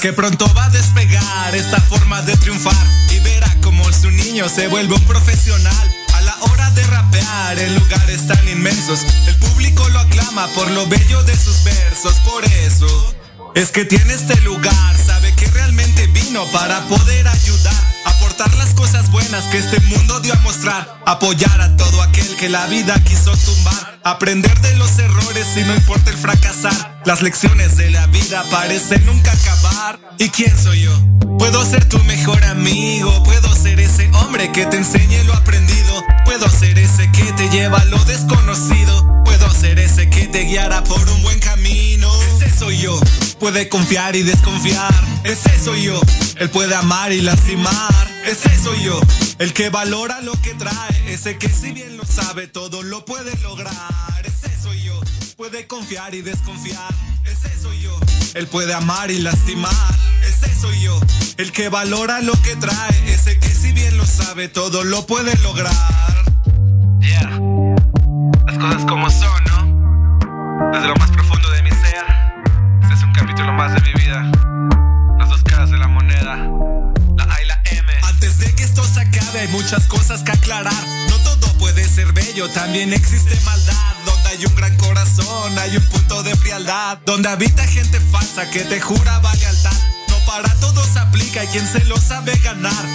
Que pronto va a despegar esta forma de triunfar. Y verá como su niño se vuelve un profesional. A la hora de rapear en lugares tan inmensos, el público lo aclama por lo bello de sus versos. Por eso es que tiene este lugar, sabe que realmente vino para poder ayudar, aportar las cosas buenas que este mundo a mostrar, apoyar a todo aquel que la vida quiso tumbar, aprender de los errores y no importa el fracasar. Las lecciones de la vida parecen nunca acabar. ¿Y quién soy yo? Puedo ser tu mejor amigo, puedo ser ese hombre que te enseñe lo aprendido, puedo ser ese que te lleva a lo desconocido, puedo ser ese que te guiará por un buen camino. Soy yo, puede confiar y desconfiar, ese soy yo, él puede amar y lastimar, ese soy yo, el que valora lo que trae, ese que si bien lo sabe todo lo puede lograr, ese soy yo, puede confiar y desconfiar, ese soy yo, él puede amar y lastimar, ese soy yo, el que valora lo que trae, ese que si bien lo sabe todo lo puede lograr. Yeah, las cosas como son, ¿no? Desde lo más profundo de mi vida. Las dos caras de la moneda, la A y la M. Antes de que esto se acabe hay muchas cosas que aclarar. No todo puede ser bello, también existe maldad. Donde hay un gran corazón, hay un punto de frialdad. Donde habita gente falsa que te jura lealtad. No para todos aplica, hay quien se lo sabe ganar.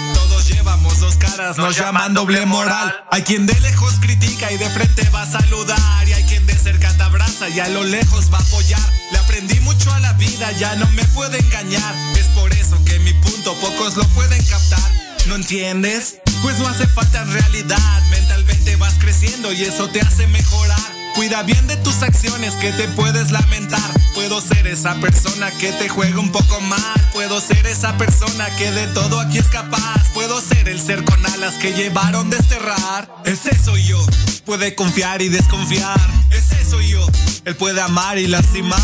Llevamos dos caras, nos llaman doble moral. Hay quien de lejos critica y de frente va a saludar. Y hay quien de cerca te abraza y a lo lejos va a apoyar. Le aprendí mucho a la vida, ya no me puede engañar. Es por eso que mi punto pocos lo pueden captar. ¿No entiendes? Pues no hace falta en realidad. Mentalmente vas creciendo y eso te hace mejorar. Cuida bien de tus acciones que te puedes lamentar. Puedo ser esa persona que te juega un poco mal. Puedo ser esa persona que de todo aquí es capaz. Puedo ser el ser con alas que llevaron desterrar. Ese soy yo. Puede confiar y desconfiar. Ese soy yo. Él puede amar y lastimar.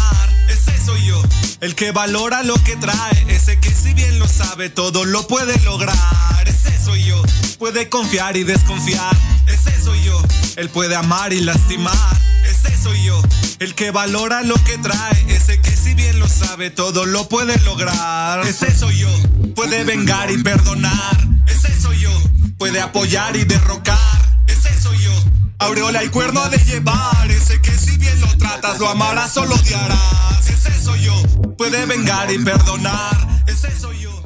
Ese soy yo. El que valora lo que trae. Ese que si bien lo sabe todo lo puede lograr. Ese soy yo. Puede confiar y desconfiar. Ese soy yo. Él puede amar y lastimar. Soy yo. El que valora lo que trae. Ese que si bien lo sabe todo lo puede lograr. Ese soy yo. Puede vengar y perdonar. Ese soy yo. Puede apoyar y derrocar. Ese soy yo. Aureola y cuerno de llevar. Ese que si bien lo tratas lo amarás o lo odiarás. Ese soy yo. Puede vengar y perdonar. Ese soy yo.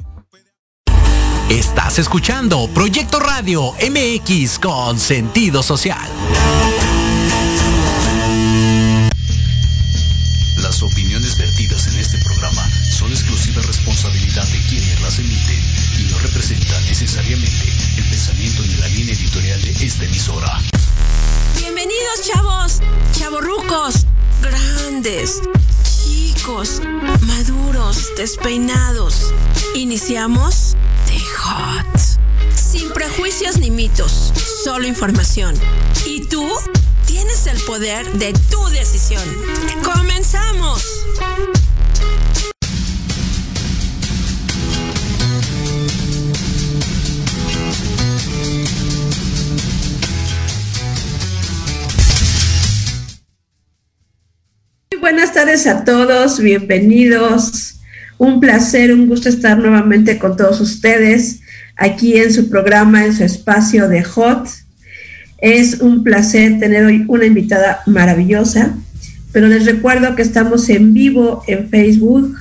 Estás escuchando Proyecto Radio MX con sentido social. Las opiniones vertidas en este programa son exclusiva responsabilidad de quienes las emiten y no representan necesariamente el pensamiento ni la línea editorial de esta emisora. Bienvenidos, chavos, chavorrucos, grandes, chicos, maduros, despeinados. Iniciamos The Hot. Sin prejuicios ni mitos, solo información. ¿Y tú? Tienes el poder de tu decisión. ¡Comenzamos! Buenas tardes a todos, bienvenidos. Un placer, un gusto estar nuevamente con todos ustedes aquí en su programa, en su espacio de Hot. Es un placer tener hoy una invitada maravillosa, pero les recuerdo que estamos en vivo en Facebook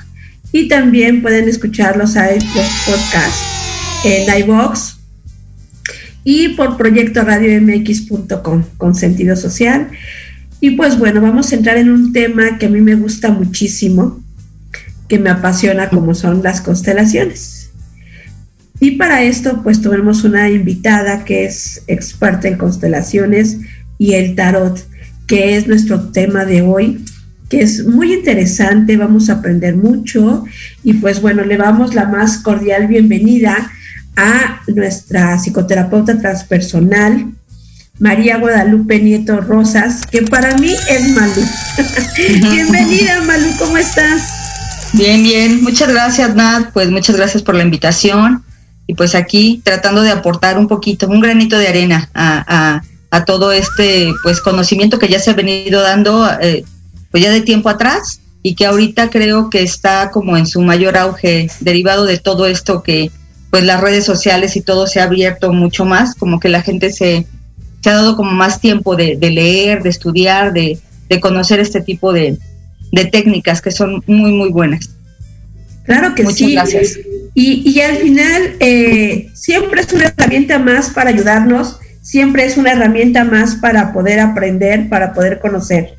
y también pueden escucharlos a los podcasts en iVox y por proyectoradiomx.com con sentido social. Y pues bueno, vamos a entrar en un tema que a mí me gusta muchísimo, que me apasiona como son las constelaciones. Y para esto pues tenemos una invitada que es experta en constelaciones y el tarot, que es nuestro tema de hoy, que es muy interesante, vamos a aprender mucho y pues bueno, le damos la más cordial bienvenida a nuestra psicoterapeuta transpersonal, María Guadalupe Nieto Rosas, que para mí es Malú. Bienvenida, Malú, ¿cómo estás? Bien, bien. Muchas gracias, Nat. Pues muchas gracias por la invitación. Y pues aquí tratando de aportar un poquito, un granito de arena a, todo este pues conocimiento que ya se ha venido dando eh, pues ya de tiempo atrás y que ahorita creo que está como en su mayor auge derivado de todo esto que pues las redes sociales y todo se ha abierto mucho más, como que la gente se, se ha dado como más tiempo de, leer, de estudiar, de, conocer este tipo de, técnicas que son muy, muy buenas. Claro que Muchas sí. gracias. Y, y al final eh, siempre es una herramienta más para ayudarnos, siempre es una herramienta más para poder aprender, para poder conocer.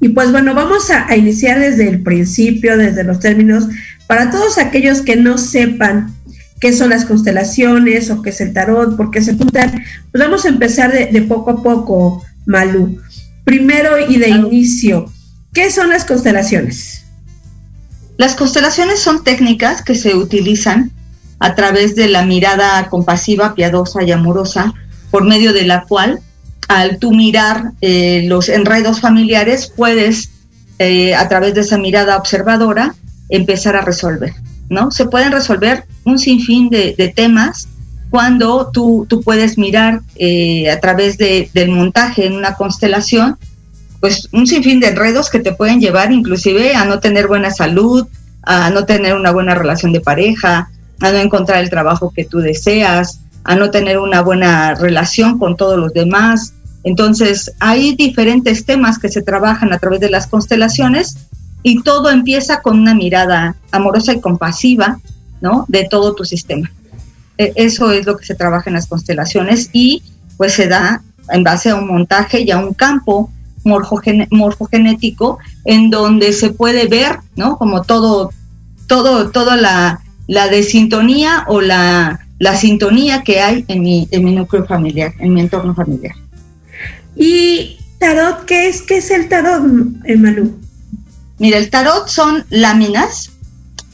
Y pues bueno, vamos a, iniciar desde el principio, desde los términos, para todos aquellos que no sepan qué son las constelaciones o qué es el tarot, por qué se juntan, pues vamos a empezar de, poco a poco, Malú. Primero y de inicio, ¿qué son las constelaciones? Las constelaciones son técnicas que se utilizan a través de la mirada compasiva, piadosa y amorosa, por medio de la cual al tú mirar eh, los enredos familiares, puedes, eh, a través de esa mirada observadora, empezar a resolver, ¿no? Se pueden resolver un sinfín de, temas cuando tú, tú puedes mirar eh, a través del montaje en una constelación, pues un sinfín de enredos que te pueden llevar inclusive a no tener buena salud, a no tener una buena relación de pareja, a no encontrar el trabajo que tú deseas, a no tener una buena relación con todos los demás, entonces, hay diferentes temas que se trabajan a través de las constelaciones y todo empieza con una mirada amorosa y compasiva, ¿no? De todo tu sistema. E, eso es lo que se trabaja en las constelaciones y pues se da en base a un montaje y a un campo morfogenético en donde se puede ver, ¿no? Como todo, todo, toda la, la desintonía o la, la sintonía que hay en mi, en mi núcleo familiar, en mi entorno familiar. ¿Y tarot qué es? ¿Qué es el tarot, Malú? Mira, el tarot son láminas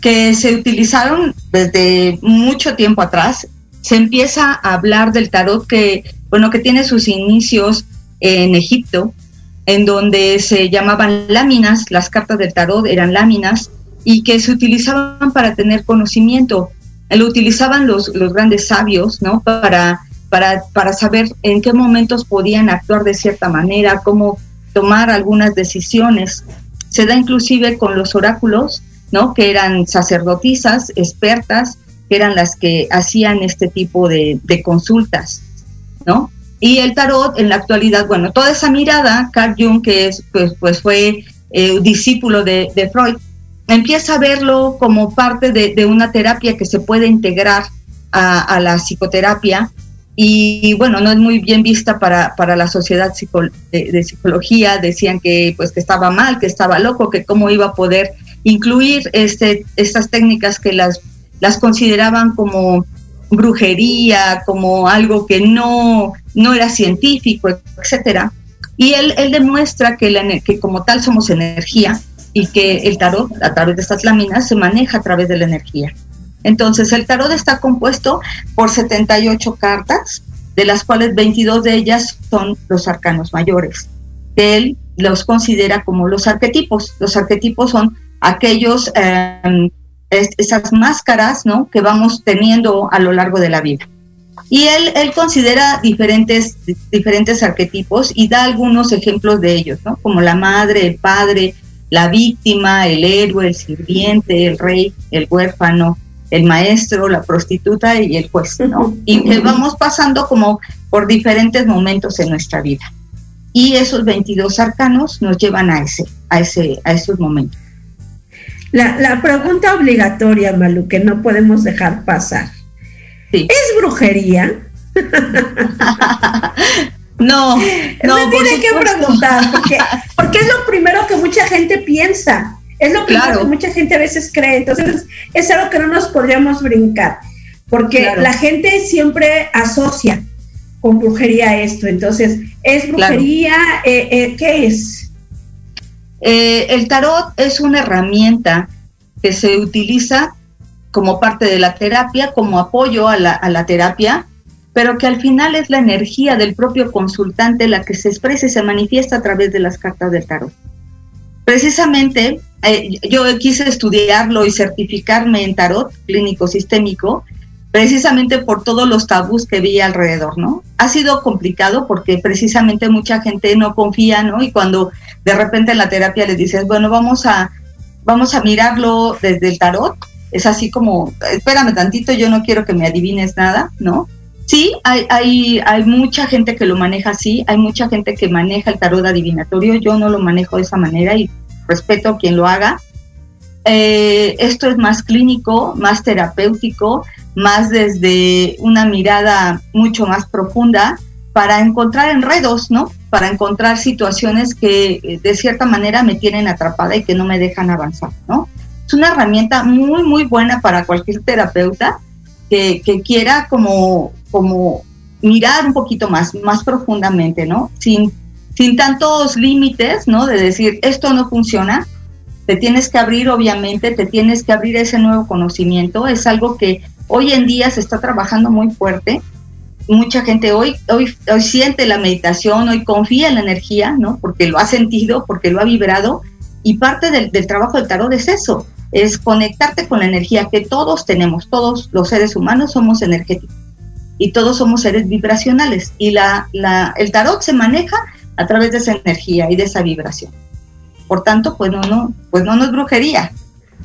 que se utilizaron desde mucho tiempo atrás. Se empieza a hablar del tarot que, bueno, que tiene sus inicios en Egipto, en donde se llamaban láminas, las cartas del tarot eran láminas y que se utilizaban para tener conocimiento. Lo utilizaban los, los grandes sabios, ¿no? Para para, para saber en qué momentos podían actuar de cierta manera, cómo tomar algunas decisiones. Se da inclusive con los oráculos, ¿no? Que eran sacerdotisas, expertas, que eran las que hacían este tipo de, consultas, ¿no? Y el tarot en la actualidad, bueno, toda esa mirada, Carl Jung, que es, pues, pues fue eh, discípulo de, Freud, empieza a verlo como parte de, una terapia que se puede integrar a, la psicoterapia. Y bueno, no es muy bien vista para, para la sociedad de, psicología, decían que pues que estaba mal, que estaba loco, que cómo iba a poder incluir este, estas técnicas que las, las consideraban como brujería, como algo que no, no era científico, etcétera. Y él, él demuestra que, la, que como tal somos energía y que el tarot, a través de estas láminas, se maneja a través de la energía. Entonces, el tarot está compuesto por 78 cartas, de las cuales 22 de ellas son los arcanos mayores. Él los considera como los arquetipos. Los arquetipos son aquellos, em, esas máscaras ¿no? que vamos teniendo a lo largo de la vida. Y él, él considera diferentes, diferentes arquetipos y da algunos ejemplos de ellos, ¿no? como la madre, el padre, la víctima, el héroe, el sirviente, el rey, el huérfano, el maestro, la prostituta y el juez, ¿no? Y que vamos pasando como por diferentes momentos en nuestra vida. Y esos 22 arcanos nos llevan a ese, a ese, a esos momentos. La, pregunta obligatoria, Malu, que no podemos dejar pasar. ¿Es brujería? no, no. tiene que preguntar, porque, porque es lo primero que mucha gente piensa. Es lo que mucha gente a veces cree. Entonces, es algo que no nos podríamos brincar, porque la gente siempre asocia con brujería esto. Entonces, ¿es brujería? Eh, eh, ¿Qué es? Eh, el tarot es una herramienta que se utiliza como parte de la terapia, como apoyo a la, a la terapia, pero que al final es la energía del propio consultante la que se expresa y se manifiesta a través de las cartas del tarot. Precisamente, eh, yo quise estudiarlo y certificarme en tarot clínico sistémico, precisamente por todos los tabús que vi alrededor, ¿no? Ha sido complicado porque precisamente mucha gente no confía, ¿no? Y cuando de repente en la terapia les dices, bueno, vamos a, vamos a mirarlo desde el tarot, es así como, espérame tantito, yo no quiero que me adivines nada, ¿no? Sí, hay, hay, hay mucha gente que lo maneja así, hay mucha gente que maneja el tarot adivinatorio, yo no lo manejo de esa manera y respeto a quien lo haga. Eh, esto es más clínico, más terapéutico, más desde una mirada mucho más profunda para encontrar enredos, ¿no? Para encontrar situaciones que eh, de cierta manera me tienen atrapada y que no me dejan avanzar, ¿no? Es una herramienta muy, muy buena para cualquier terapeuta que, que quiera como como mirar un poquito más, más profundamente, ¿no? Sin, sin tantos límites, ¿no? De decir, esto no funciona, te tienes que abrir, obviamente, te tienes que abrir ese nuevo conocimiento. Es algo que hoy en día se está trabajando muy fuerte. Mucha gente hoy, hoy, hoy siente la meditación, hoy confía en la energía, ¿no? Porque lo ha sentido, porque lo ha vibrado. Y parte del, del trabajo del tarot es eso, es conectarte con la energía que todos tenemos, todos los seres humanos somos energéticos y todos somos seres vibracionales y la, la, el tarot se maneja a través de esa energía y de esa vibración. Por tanto, pues no, no, pues no, es brujería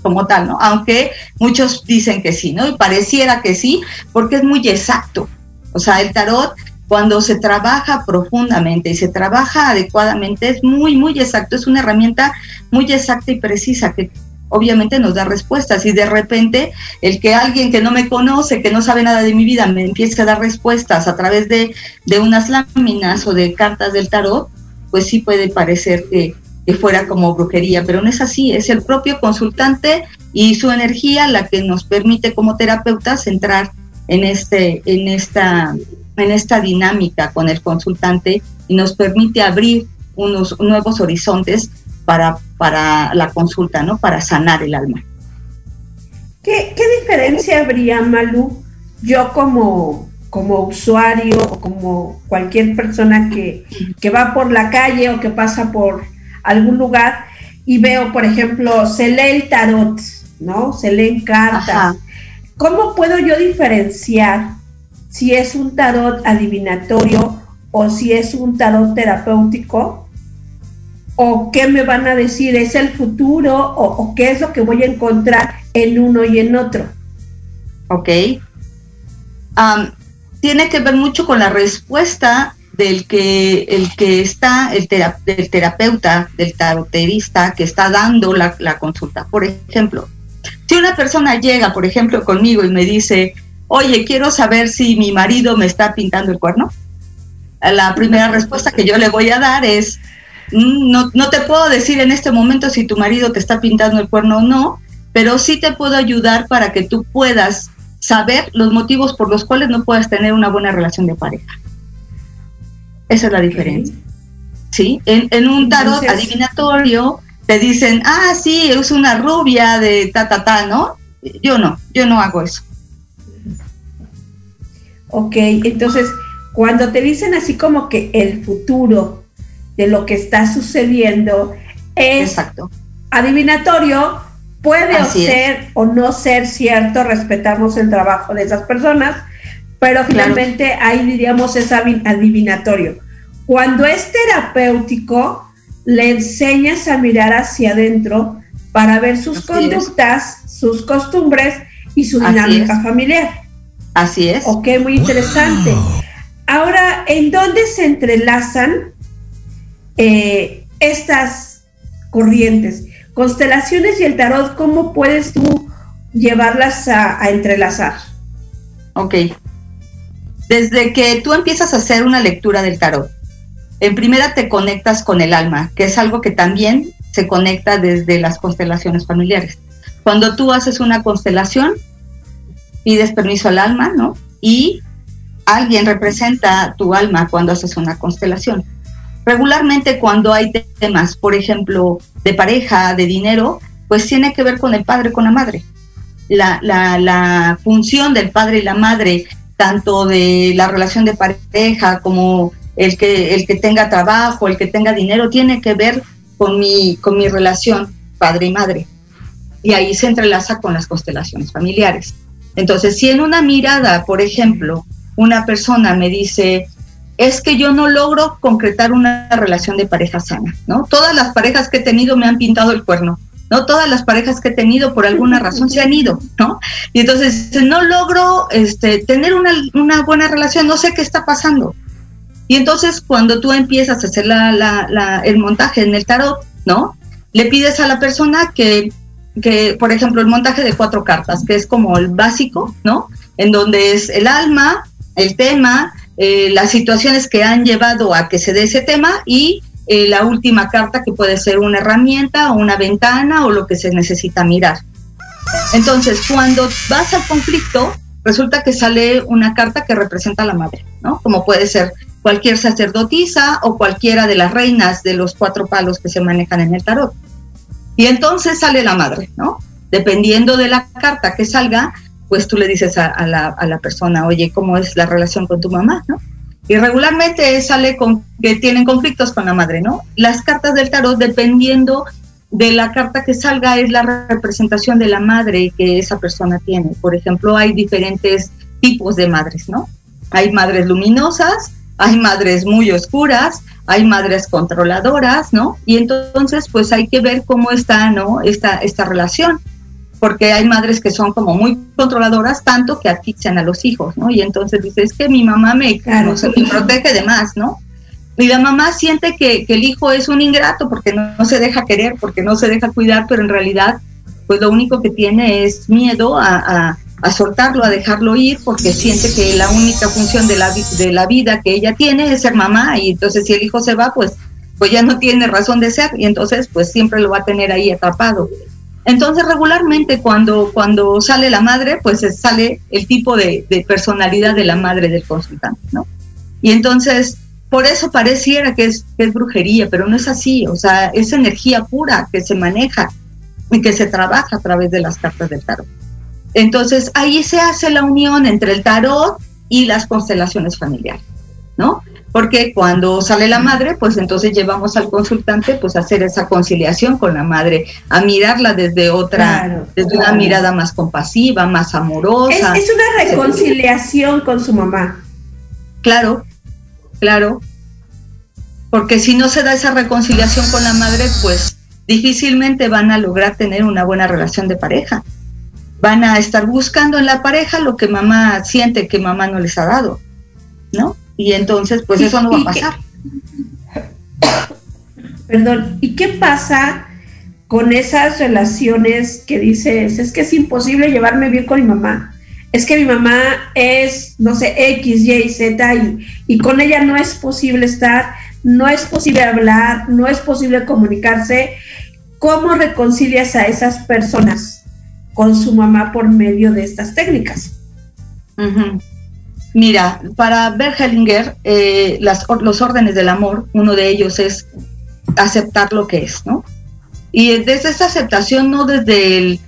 como tal, ¿no? Aunque muchos dicen que sí, ¿no? Y pareciera que sí, porque es muy exacto. O sea, el tarot cuando se trabaja profundamente y se trabaja adecuadamente es muy, muy exacto, es una herramienta muy exacta y precisa que obviamente nos da respuestas y de repente el que alguien que no me conoce, que no sabe nada de mi vida, me empiece a dar respuestas a través de, unas láminas o de cartas del tarot, pues sí puede parecer que, fuera como brujería, pero no es así, es el propio consultante y su energía la que nos permite como terapeutas entrar en, este, en, esta, en esta dinámica con el consultante y nos permite abrir unos nuevos horizontes para, para la consulta, ¿no? Para sanar el alma. ¿Qué, diferencia habría, Malu, yo como, como usuario o como cualquier persona que, va por la calle o que pasa por algún lugar y veo, por ejemplo, se lee el tarot, ¿no? Se leen cartas. ¿Cómo puedo yo diferenciar si es un tarot adivinatorio o si es un tarot terapéutico o qué me van a decir, es el futuro o, qué es lo que voy a encontrar en uno y en otro. Ok. tiene que ver mucho con la respuesta del que, el que está, el, terapeuta, del taroterista que está dando la, la consulta. Por ejemplo, si una persona llega, por ejemplo, conmigo y me dice, oye, quiero saber si mi marido me está pintando el cuerno, la primera respuesta que yo le voy a dar es, no, no te puedo decir en este momento si tu marido te está pintando el cuerno o no, pero sí te puedo ayudar para que tú puedas saber los motivos por los cuales no puedas tener una buena relación de pareja. Esa es la diferencia. ¿Sí? En, un tarot adivinatorio te dicen, ah, sí, es una rubia de ta, ta, ta, ¿no? Yo no, yo no hago eso. Ok, entonces, cuando te dicen así como que el futuro, de lo que está sucediendo es adivinatorio, puede ser o no ser cierto, respetamos el trabajo de esas personas, pero finalmente ahí diríamos es adivinatorio. Cuando es terapéutico, le enseñas a mirar hacia adentro para ver sus conductas, sus costumbres y su dinámica familiar. Así es. Ok, muy interesante. Ahora, ¿en dónde se entrelazan eh, estas corrientes. Constelaciones y el tarot, ¿cómo puedes tú llevarlas a, entrelazar? Ok. Desde que tú empiezas a hacer una lectura del tarot, en primera te conectas con el alma, que es algo que también se conecta desde las constelaciones familiares. Cuando tú haces una constelación, pides permiso al alma, ¿no? Y alguien representa tu alma cuando haces una constelación. Regularmente cuando hay temas, por ejemplo, de pareja, de dinero, pues tiene que ver con el padre, con la madre. La, función del padre y la madre, tanto de la relación de pareja como el que, el que tenga trabajo, el que tenga dinero, tiene que ver con mi, con mi relación padre y madre. Y ahí se entrelaza con las constelaciones familiares. Entonces, si en una mirada, por ejemplo, una persona me dice, es que yo no logro concretar una relación de pareja sana, ¿no? Todas las parejas que he tenido me han pintado el cuerno, ¿no? Todas las parejas que he tenido por alguna razón se han ido, ¿no? Y entonces no logro este, tener una, una buena relación, no sé qué está pasando. Y entonces cuando tú empiezas a hacer la, la, el montaje en el tarot, ¿no? Le pides a la persona que, que, por ejemplo, el montaje de cuatro cartas, que es como el básico, ¿no? En donde es el alma, el tema, eh, las situaciones que han llevado a que se dé ese tema y eh, la última carta que puede ser una herramienta o una ventana o lo que se necesita mirar. Entonces, cuando vas al conflicto, resulta que sale una carta que representa a la madre, ¿no? Como puede ser cualquier sacerdotisa o cualquiera de las reinas de los cuatro palos que se manejan en el tarot. Y entonces sale la madre, ¿no? Dependiendo de la carta que salga, pues tú le dices a, la, a, la, persona, oye, ¿cómo es la relación con tu mamá? ¿no? Y regularmente sale con que tienen conflictos con la madre, ¿no? Las cartas del tarot, dependiendo de la carta que salga, es la representación de la madre que esa persona tiene. Por ejemplo, hay diferentes tipos de madres, ¿no? Hay madres luminosas, hay madres muy oscuras, hay madres controladoras, ¿no? Y entonces, pues hay que ver cómo está, ¿no? Esta, esta relación porque hay madres que son como muy controladoras, tanto que asfixian a los hijos, ¿no? Y entonces dice, es que mi mamá me, protege de más, ¿no? Y la mamá siente que, el hijo es un ingrato porque no, se deja querer, porque no se deja cuidar, pero en realidad, pues lo único que tiene es miedo a, soltarlo, a dejarlo ir, porque siente que la única función de la, de la vida que ella tiene es ser mamá, y entonces si el hijo se va, pues, pues ya no tiene razón de ser, y entonces pues siempre lo va a tener ahí atrapado. Entonces, regularmente cuando, cuando sale la madre, pues sale el tipo de, personalidad de la madre del consultante, ¿no? Y entonces, por eso pareciera que es, que es brujería, pero no es así, o sea, es energía pura que se maneja y que se trabaja a través de las cartas del tarot. Entonces, ahí se hace la unión entre el tarot y las constelaciones familiares, ¿no? Porque cuando sale la madre, pues entonces llevamos al consultante pues a hacer esa conciliación con la madre, a mirarla desde otra, desde una mirada más compasiva, más amorosa. Es, una reconciliación con su mamá. Claro, claro. Porque si no se da esa reconciliación con la madre, pues difícilmente van a lograr tener una buena relación de pareja. Van a estar buscando en la pareja lo que mamá siente que mamá no les ha dado, ¿no? Y entonces, pues eso no va a pasar. Perdón, ¿y qué pasa con esas relaciones que dices, es que es imposible llevarme bien con mi mamá? Es que mi mamá es, no sé, X, Y, Z y, y con ella no es posible estar, no es posible hablar, no es posible comunicarse. ¿Cómo reconcilias a esas personas con su mamá por medio de estas técnicas? Mira, para Bergelinger, eh, las, los órdenes del amor, uno de ellos es aceptar lo que es, ¿no? Y desde esa aceptación, no desde el,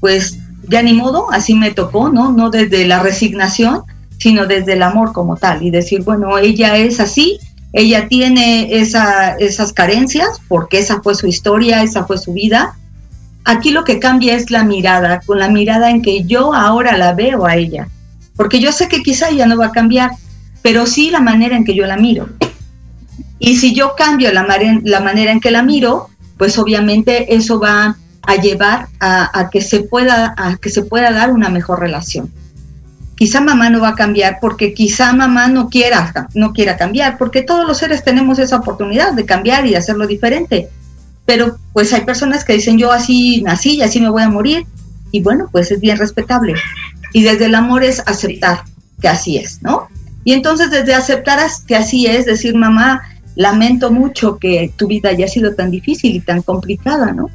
pues, ya ni modo, así me tocó, ¿no? No desde la resignación, sino desde el amor como tal. Y decir, bueno, ella es así, ella tiene esa, esas carencias, porque esa fue su historia, esa fue su vida. Aquí lo que cambia es la mirada, con la mirada en que yo ahora la veo a ella porque yo sé que quizá ya no va a cambiar, pero sí la manera en que yo la miro. Y si yo cambio la, manera en que la miro, pues obviamente eso va a llevar a, que se pueda, a que se pueda dar una mejor relación. Quizá mamá no va a cambiar porque quizá mamá no quiera, no quiera cambiar, porque todos los seres tenemos esa oportunidad de cambiar y de hacerlo diferente. Pero pues hay personas que dicen yo así nací y así me voy a morir. Y bueno, pues es bien respetable. Y desde el amor es aceptar que así es, ¿no? Y entonces desde aceptar que así es, decir, mamá, lamento mucho que tu vida haya sido tan difícil y tan complicada, ¿no?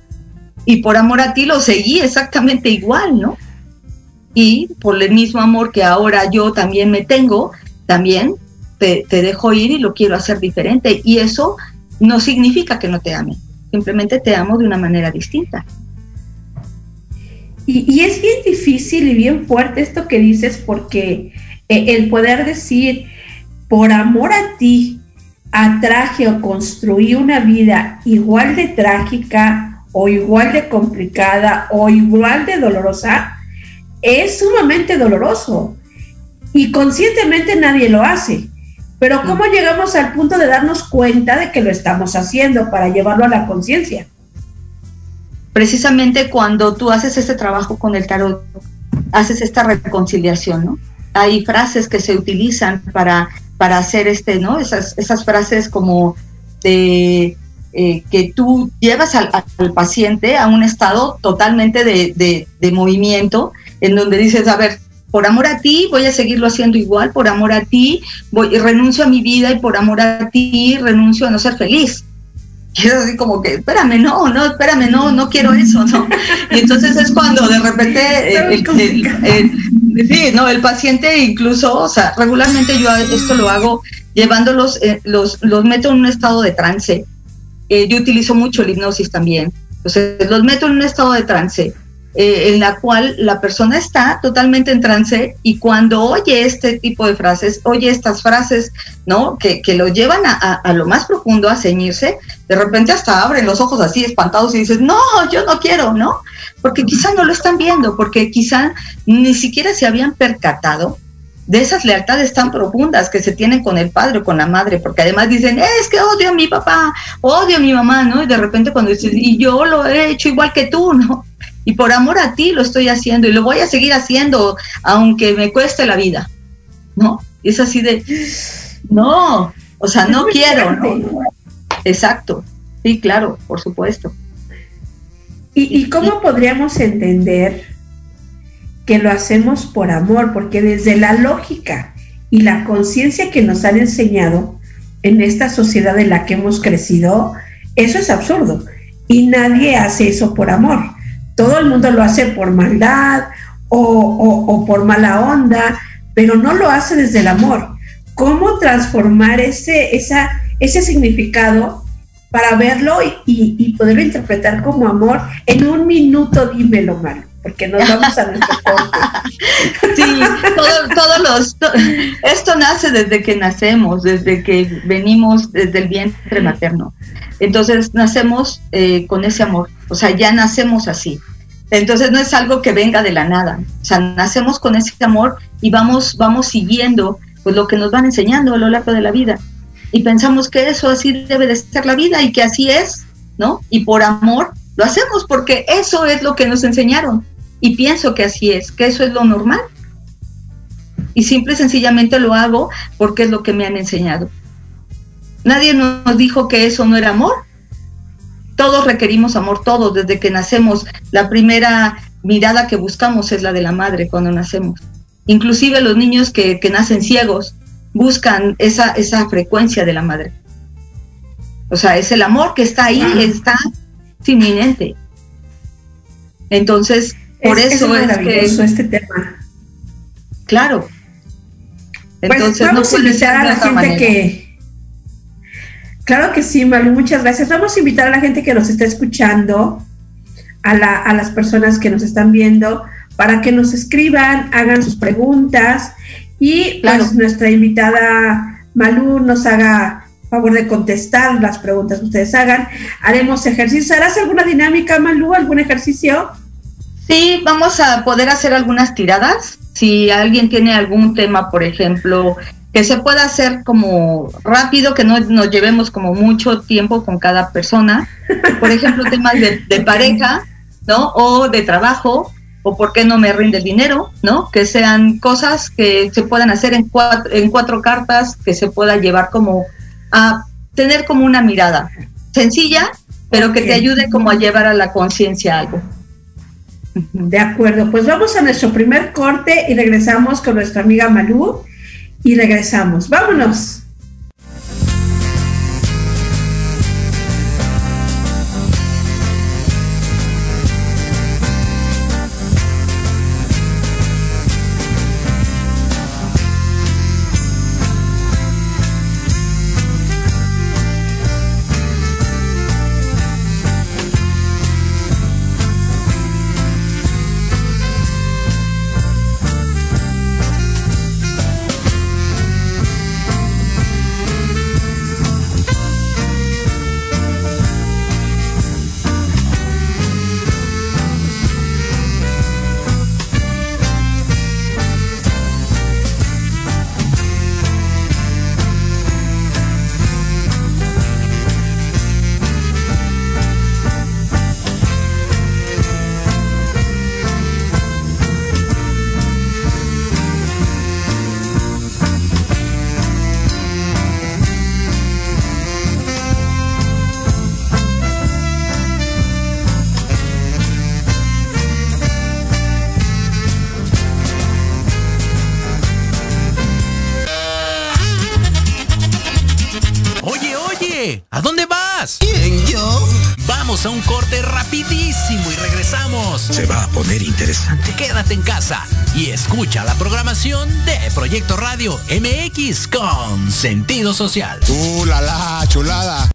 Y por amor a ti lo seguí exactamente igual, ¿no? Y por el mismo amor que ahora yo también me tengo, también te, te dejo ir y lo quiero hacer diferente. Y eso no significa que no te ame, simplemente te amo de una manera distinta. Y, es bien difícil y bien fuerte esto que dices porque eh, el poder decir, por amor a ti, atraje o construí una vida igual de trágica o igual de complicada o igual de dolorosa, es sumamente doloroso. Y conscientemente nadie lo hace. Pero ¿cómo llegamos al punto de darnos cuenta de que lo estamos haciendo para llevarlo a la conciencia? Precisamente cuando tú haces este trabajo con el tarot, haces esta reconciliación, ¿no? Hay frases que se utilizan para, para hacer este, ¿no? Esas, esas frases como de eh, que tú llevas al, paciente a un estado totalmente de, de, movimiento, en donde dices, a ver, por amor a ti voy a seguirlo haciendo igual, por amor a ti voy, renuncio a mi vida y por amor a ti renuncio a no ser feliz. Y es así como que, espérame, no, no, espérame, no, no quiero eso, ¿no? Y entonces es cuando de repente, eh, el, sí, no, el paciente incluso, o sea, regularmente yo esto lo hago llevándolos, eh, los, los meto en un estado de trance. Eh, yo utilizo mucho la hipnosis también. Entonces, los meto en un estado de trance eh, en la cual la persona está totalmente en trance y cuando oye este tipo de frases, oye estas frases, ¿no? Que, que lo llevan a, lo más profundo, a ceñirse, de repente hasta abren los ojos así espantados y dices, no, yo no quiero, ¿no? Porque quizá no lo están viendo, porque quizá ni siquiera se habían percatado de esas lealtades tan profundas que se tienen con el padre o con la madre, porque además dicen, es que odio a mi papá, odio a mi mamá, ¿no? Y de repente cuando dices, y yo lo he hecho igual que tú, ¿no? Y por amor a ti lo estoy haciendo y lo voy a seguir haciendo aunque me cueste la vida, ¿no? Es así de, no, o sea, no quiero, ¿no? Exacto, sí, claro, por supuesto. ¿Y, cómo podríamos entender que lo hacemos por amor? Porque desde la lógica y la conciencia que nos han enseñado en esta sociedad en la que hemos crecido, eso es absurdo. Y nadie hace eso por amor todo el mundo lo hace por maldad o, por mala onda, pero no lo hace desde el amor. ¿Cómo transformar ese, esa, ese significado para verlo y, poderlo interpretar como amor en un minuto? Dímelo, malo porque nos vamos a nuestro corte. Sí, todos los, esto nace desde que nacemos, desde que venimos desde el vientre materno. Entonces nacemos eh, con ese amor, o sea, ya nacemos así. Entonces no es algo que venga de la nada, o sea, nacemos con ese amor y vamos, vamos siguiendo pues lo que nos van enseñando a lo largo de la vida. Y pensamos que eso así debe de ser la vida y que así es, ¿no? Y por amor lo hacemos porque eso es lo que nos enseñaron. Y pienso que así es, que eso es lo normal. Y simple y sencillamente lo hago porque es lo que me han enseñado. Nadie nos dijo que eso no era amor. Todos requerimos amor, todos, desde que nacemos. La primera mirada que buscamos es la de la madre cuando nacemos. Inclusive los niños que, nacen ciegos buscan esa, esa frecuencia de la madre. O sea, es el amor que está ahí, está inminente. Entonces, por eso es, que este tema. Claro. Pues Entonces no puede ser a la gente que Claro que sí, Malu, muchas gracias. Vamos a invitar a la gente que nos está escuchando, a, las personas que nos están viendo, para que nos escriban, hagan sus preguntas y pues, nuestra invitada Malu nos haga favor de contestar las preguntas que ustedes hagan. Haremos ejercicio. ¿Harás alguna dinámica, Malu? ¿Algún ejercicio? Sí, vamos a poder hacer algunas tiradas. Si alguien tiene algún tema, por ejemplo, que se pueda hacer como rápido, que no nos llevemos como mucho tiempo con cada persona. Por ejemplo, temas de, pareja, ¿no? O de trabajo, o por qué no me rinde el dinero, ¿no? Que sean cosas que se puedan hacer en cuatro, en cuatro cartas, que se pueda llevar como a tener como una mirada sencilla, pero que te ayude como a llevar a la conciencia algo. De acuerdo, pues vamos a nuestro primer corte y regresamos con nuestra amiga Malú y regresamos. Vámonos. Radio MX con sentido social. ¡Uh, la, la chulada!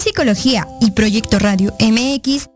Psicología y Proyecto Radio MX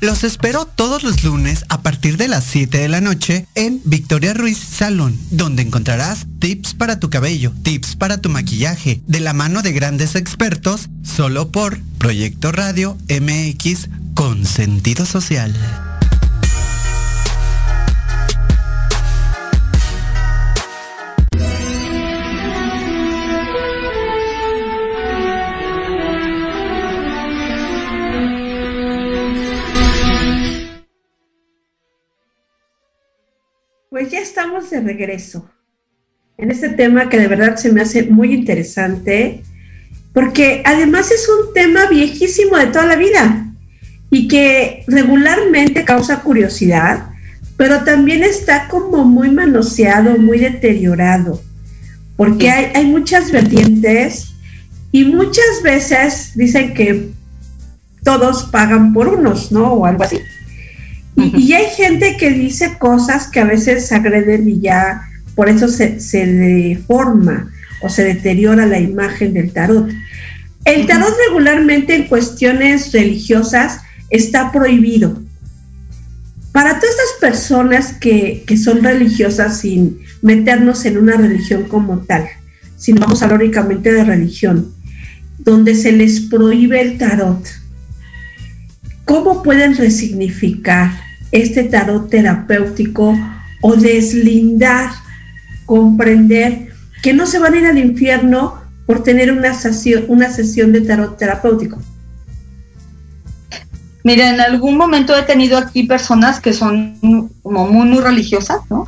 Los espero todos los lunes a partir de las 7 de la noche en Victoria Ruiz Salón, donde encontrarás tips para tu cabello, tips para tu maquillaje, de la mano de grandes expertos, solo por Proyecto Radio MX con sentido social. Estamos de regreso en este tema que de verdad se me hace muy interesante, porque además es un tema viejísimo de toda la vida y que regularmente causa curiosidad, pero también está como muy manoseado, muy deteriorado, porque hay, hay muchas vertientes y muchas veces dicen que todos pagan por unos, ¿no? O algo así. Y, hay gente que dice cosas que a veces agreden y ya por eso se, se deforma o se deteriora la imagen del tarot. El tarot regularmente en cuestiones religiosas está prohibido. Para todas estas personas que, que, son religiosas sin meternos en una religión como tal, sino vamos a hablar únicamente de religión, donde se les prohíbe el tarot, ¿cómo pueden resignificar este tarot terapéutico o deslindar, comprender que no se van a ir al infierno por tener una sesión, una sesión de tarot terapéutico. Mira, en algún momento he tenido aquí personas que son como muy, muy religiosas, ¿no?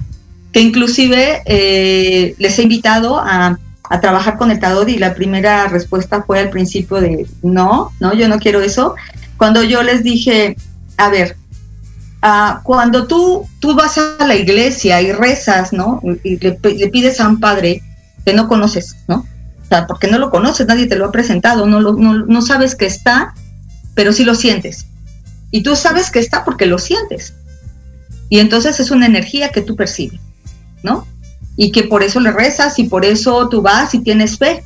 Que inclusive eh, les he invitado a, a, trabajar con el tarot y la primera respuesta fue al principio de no, no, yo no quiero eso. Cuando yo les dije, a ver, Ah, cuando tú, tú vas a la iglesia y rezas, ¿no? Y le, pides a un padre que no conoces, ¿no? O sea, porque no lo conoces, nadie te lo ha presentado, no, lo, no, no sabes que está, pero sí lo sientes. Y tú sabes que está porque lo sientes. Y entonces es una energía que tú percibes, ¿no? Y que por eso le rezas y por eso tú vas y tienes fe.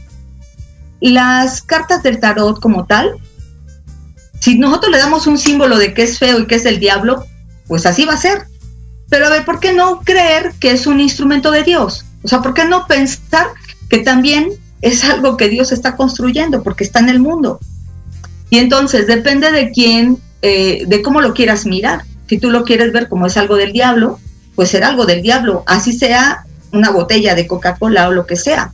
Las cartas del tarot como tal, si nosotros le damos un símbolo de que es feo y que es el diablo, pues así va a ser. Pero a ver, ¿por qué no creer que es un instrumento de Dios? O sea, ¿por qué no pensar que también es algo que Dios está construyendo porque está en el mundo? Y entonces depende de quién, eh, de cómo lo quieras mirar. Si tú lo quieres ver como es algo del diablo, pues será algo del diablo, así sea una botella de Coca-Cola o lo que sea.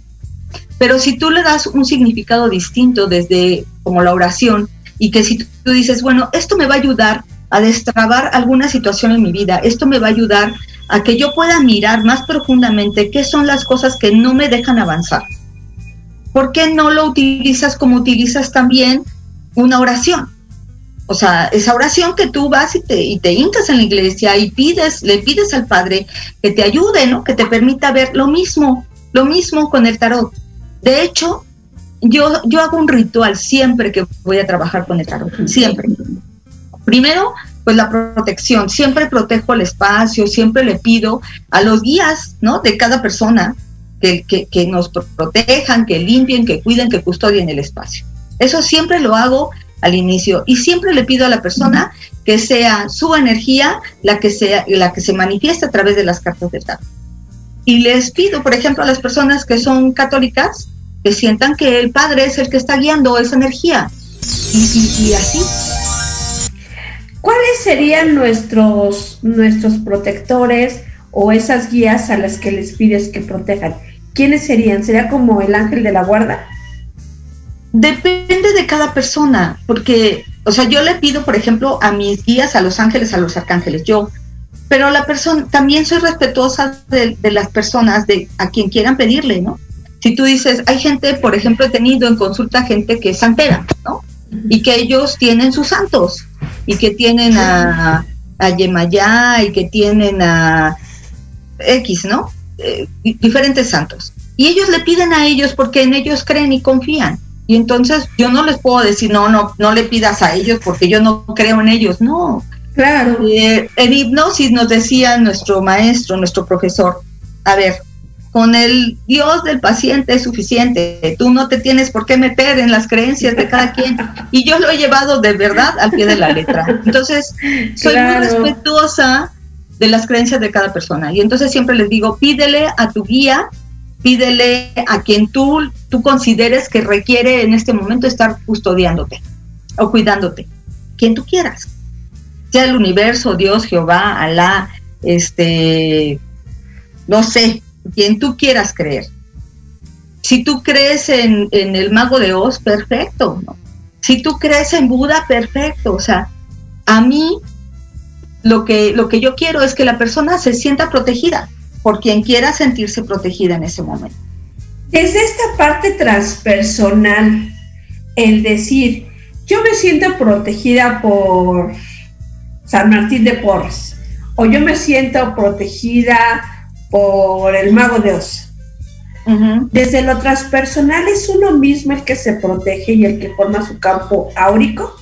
Pero si tú le das un significado distinto desde como la oración y que si tú dices, bueno, esto me va a ayudar a destrabar alguna situación en mi vida. Esto me va a ayudar a que yo pueda mirar más profundamente qué son las cosas que no me dejan avanzar. ¿Por qué no lo utilizas como utilizas también una oración? O sea, esa oración que tú vas y te, y te hincas en la iglesia y pides, le pides al Padre que te ayude, ¿no? Que te permita ver lo mismo, lo mismo con el tarot. De hecho, yo, yo hago un ritual siempre que voy a trabajar con el tarot, siempre. Primero, pues la protección, siempre protejo el espacio, siempre le pido a los guías, ¿no? De cada persona que, que, que nos protejan, que limpien, que cuiden, que custodien el espacio. Eso siempre lo hago al inicio y siempre le pido a la persona que sea su energía la que sea la que se manifieste a través de las cartas de tarot. Y les pido, por ejemplo, a las personas que son católicas que sientan que el Padre es el que está guiando esa energía. Y, así. ¿Cuáles serían nuestros, nuestros protectores o esas guías a las que les pides que protejan? ¿Quiénes serían? ¿Sería como el ángel de la guarda? Depende de cada persona, porque, o sea, yo le pido, por ejemplo, a mis guías, a los ángeles, a los arcángeles, yo, pero la persona, también soy respetuosa de, las personas, de a quien quieran pedirle, ¿no? Si tú dices, hay gente, por ejemplo, he tenido en consulta gente que es santera, ¿no? Y que ellos tienen sus santos, y que tienen a, a Yemayá, y que tienen a X, ¿no? Eh, diferentes santos. Y ellos le piden a ellos porque en ellos creen y confían. Y entonces yo no les puedo decir, no, no, no le pidas a ellos porque yo no creo en ellos. No. Claro. Eh, en hipnosis nos decía nuestro maestro, nuestro profesor, a ver, con el Dios del paciente es suficiente. Tú no te tienes por qué meter en las creencias de cada quien. Y yo lo he llevado de verdad al pie de la letra. Entonces, soy claro. muy respetuosa de las creencias de cada persona. Y entonces siempre les digo, pídele a tu guía pídele a quien tú, tú consideres que requiere en este momento estar custodiándote o cuidándote, quien tú quieras, sea el universo, Dios, Jehová, Alá, este, no sé, quien tú quieras creer. Si tú crees en, el mago de Oz, perfecto. Si tú crees en Buda, perfecto. O sea, a mí lo que, lo que yo quiero es que la persona se sienta protegida por quien quiera sentirse protegida en ese momento. Desde esta parte transpersonal, el decir, yo me siento protegida por San Martín de Porres, o yo me siento protegida por el mago de Oz. Uh -huh. Desde lo transpersonal es uno mismo el que se protege y el que forma su campo áurico.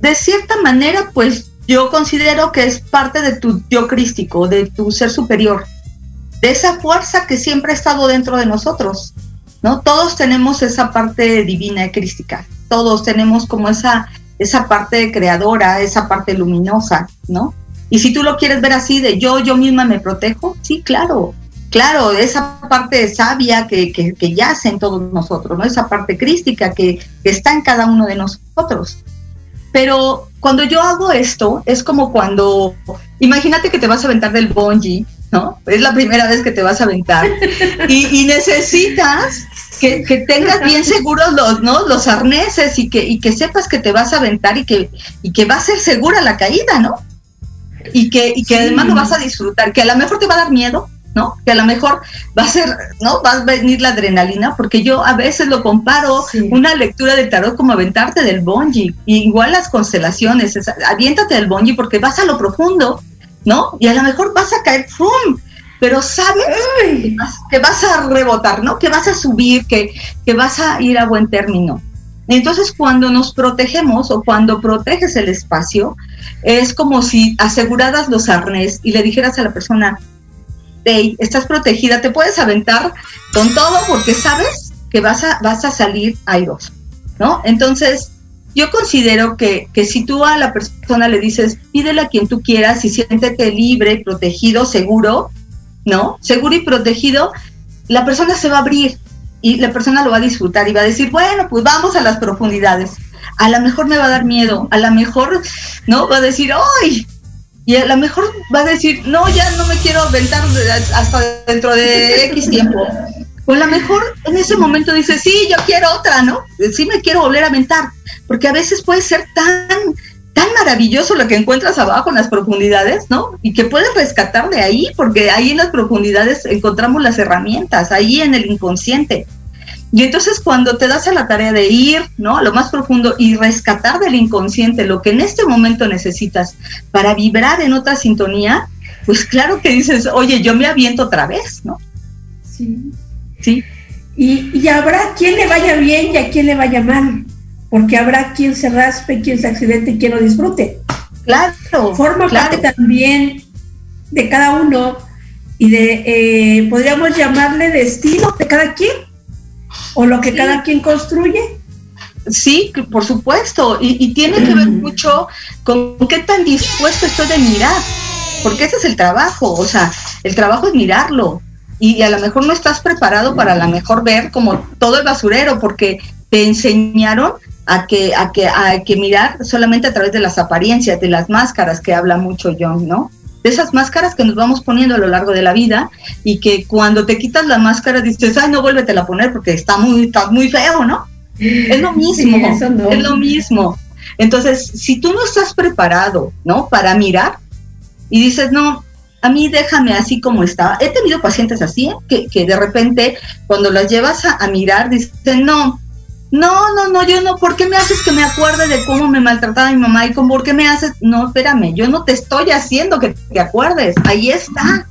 De cierta manera, pues yo considero que es parte de tu yo crístico, de tu ser superior, de esa fuerza que siempre ha estado dentro de nosotros, ¿no? Todos tenemos esa parte divina y crística, todos tenemos como esa, esa parte creadora, esa parte luminosa, ¿no? Y si tú lo quieres ver así, de yo, yo misma me protejo, sí, claro, claro, esa parte sabia que, que, yace en todos nosotros, ¿no? Esa parte crística que, que está en cada uno de nosotros. Pero cuando yo hago esto, es como cuando, imagínate que te vas a aventar del bungee, ¿no? Es la primera vez que te vas a aventar y, y necesitas que, que, tengas bien seguros los, ¿no? los arneses y que, y que sepas que te vas a aventar y que, y que va a ser segura la caída, ¿no? Y que, y que sí. además lo vas a disfrutar, que a lo mejor te va a dar miedo, ¿no? Que a lo mejor va a ser, ¿no? Va a venir la adrenalina, porque yo a veces lo comparo sí. una lectura de tarot como aventarte del bungee, igual las constelaciones, es, aviéntate del bungee porque vas a lo profundo, ¿no? Y a lo mejor vas a caer, ¡pum! Pero sabes que vas, que vas, a rebotar, ¿no? Que vas a subir, que, que vas a ir a buen término. Entonces, cuando nos protegemos o cuando proteges el espacio, es como si aseguradas los arnés y le dijeras a la persona, hey, estás protegida, te puedes aventar con todo porque sabes que vas a, vas a salir airoso, ¿no? Entonces, yo considero que, que, si tú a la persona le dices, pídele a quien tú quieras y siéntete libre, protegido, seguro, ¿no? Seguro y protegido, la persona se va a abrir y la persona lo va a disfrutar y va a decir, bueno, pues vamos a las profundidades. A lo mejor me va a dar miedo, a lo mejor, ¿no? Va a decir, ¡ay! Y a lo mejor va a decir, no, ya no me quiero aventar hasta dentro de X tiempo. O a lo mejor en ese momento dice, sí, yo quiero otra, ¿no? Sí me quiero volver a aventar. Porque a veces puede ser tan, tan maravilloso lo que encuentras abajo en las profundidades, ¿no? Y que puedes rescatar de ahí, porque ahí en las profundidades encontramos las herramientas, ahí en el inconsciente. Y entonces cuando te das a la tarea de ir, ¿no? A lo más profundo y rescatar del inconsciente lo que en este momento necesitas para vibrar en otra sintonía, pues claro que dices, oye, yo me aviento otra vez, ¿no? Sí. Sí. Y, y, habrá quien le vaya bien y a quien le vaya mal, porque habrá quien se raspe, quien se accidente y quien lo disfrute. Claro. Forma parte también de cada uno y de, eh, podríamos llamarle destino de cada quien, o lo que cada quien construye. Sí, por supuesto, y, tiene que ver mucho con qué tan dispuesto estoy de mirar, porque ese es el trabajo, o sea, el trabajo es mirarlo, y a lo mejor no estás preparado para a lo mejor ver como todo el basurero, porque te enseñaron a que, a que, a que mirar solamente a través de las apariencias, de las máscaras que habla mucho John, ¿no? De esas máscaras que nos vamos poniendo a lo largo de la vida y que cuando te quitas la máscara dices, ay, no vuélvete a poner porque está muy, está muy feo, ¿no? Es lo mismo, es lo mismo. Entonces, si tú no estás preparado, ¿no? Para mirar y dices, no, a mí déjame así como está. He tenido pacientes así, ¿eh? que, que, de repente cuando las llevas a, mirar, dicen, no, no, no, no, yo no, ¿por qué me haces que me acuerde de cómo me maltrataba mi mamá? ¿Y con por qué me haces? No, espérame, yo no te estoy haciendo que te acuerdes, ahí está.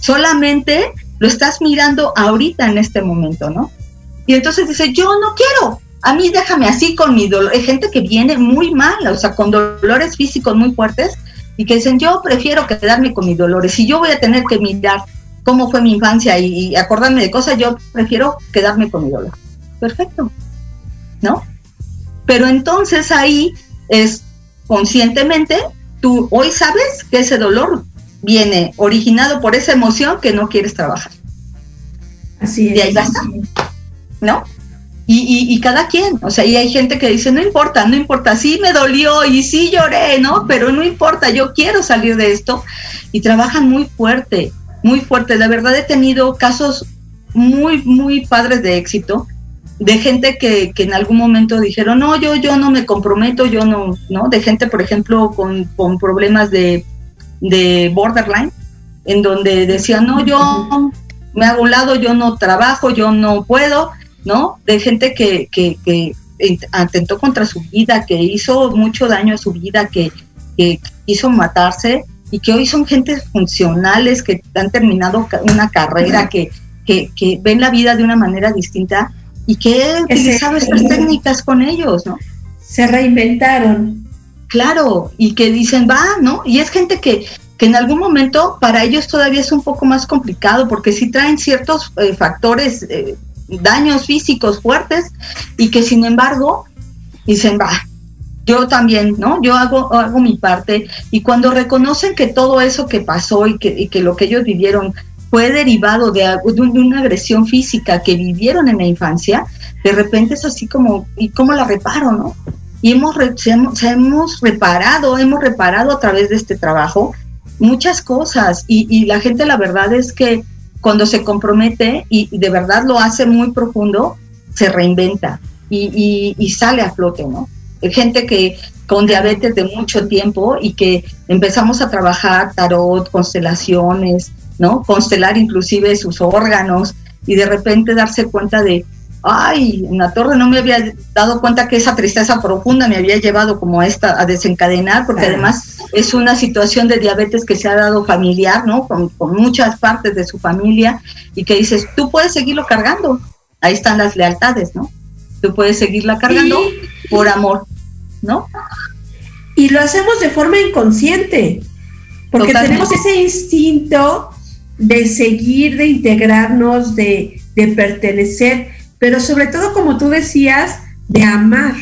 Solamente lo estás mirando ahorita en este momento, ¿no? Y entonces dice, yo no quiero, a mí déjame así con mi dolor. Hay gente que viene muy mal, o sea, con dolores físicos muy fuertes y que dicen, yo prefiero quedarme con mis dolores. Si yo voy a tener que mirar cómo fue mi infancia y, acordarme de cosas, yo prefiero quedarme con mi dolor. Perfecto, ¿no? Pero entonces ahí es conscientemente, tú hoy sabes que ese dolor viene originado por esa emoción que no quieres trabajar. Así es. Y ahí basta. ¿no? Y, y, cada quien, o sea, y hay gente que dice, no importa, no importa, sí me dolió y sí lloré, ¿no? Pero no importa, yo quiero salir de esto. Y trabajan muy fuerte, muy fuerte. De verdad he tenido casos muy, muy padres de éxito, de gente que, que en algún momento dijeron, no, yo, yo no me comprometo, yo no, ¿no? De gente, por ejemplo, con, con problemas de, de borderline, en donde decían, no, yo me hago un lado, yo no trabajo, yo no puedo, ¿no? De gente que, que, que atentó contra su vida, que hizo mucho daño a su vida, que, que quiso matarse y que hoy son gente funcionales, que han terminado una carrera, que, que ven la vida de una manera distinta y que he utilizado estas técnicas con ellos, ¿no? Se reinventaron. Claro, y que dicen, va, ¿no? Y es gente que, que en algún momento para ellos todavía es un poco más complicado porque sí traen ciertos eh, factores eh, daños físicos fuertes y que sin embargo dicen, va, yo también, ¿no? Yo hago, hago mi parte y cuando reconocen que todo eso que pasó y que, y que lo que ellos vivieron fue derivado de, de, una agresión física que vivieron en la infancia, de repente es así como, ¿y cómo la reparo, no? Y hemos, hemos, hemos reparado, hemos reparado a través de este trabajo muchas cosas y, y la gente la verdad es que cuando se compromete y, de verdad lo hace muy profundo, se reinventa y, y, sale a flote, ¿no? Hay gente que con diabetes de mucho tiempo y que empezamos a trabajar tarot, constelaciones, ¿no? Constelar inclusive sus órganos y de repente darse cuenta de, ay, en la torre no me había dado cuenta que esa tristeza profunda me había llevado como a esta, a desencadenar, porque además es una situación de diabetes que se ha dado familiar, ¿no? Con, muchas partes de su familia y que dices, tú puedes seguirlo cargando. Ahí están las lealtades, ¿no? Tú puedes seguirla cargando por amor, ¿no? Y lo hacemos de forma inconsciente, porque tenemos ese instinto de seguir, de integrarnos, de, de pertenecer, pero sobre todo, como tú decías, de amar.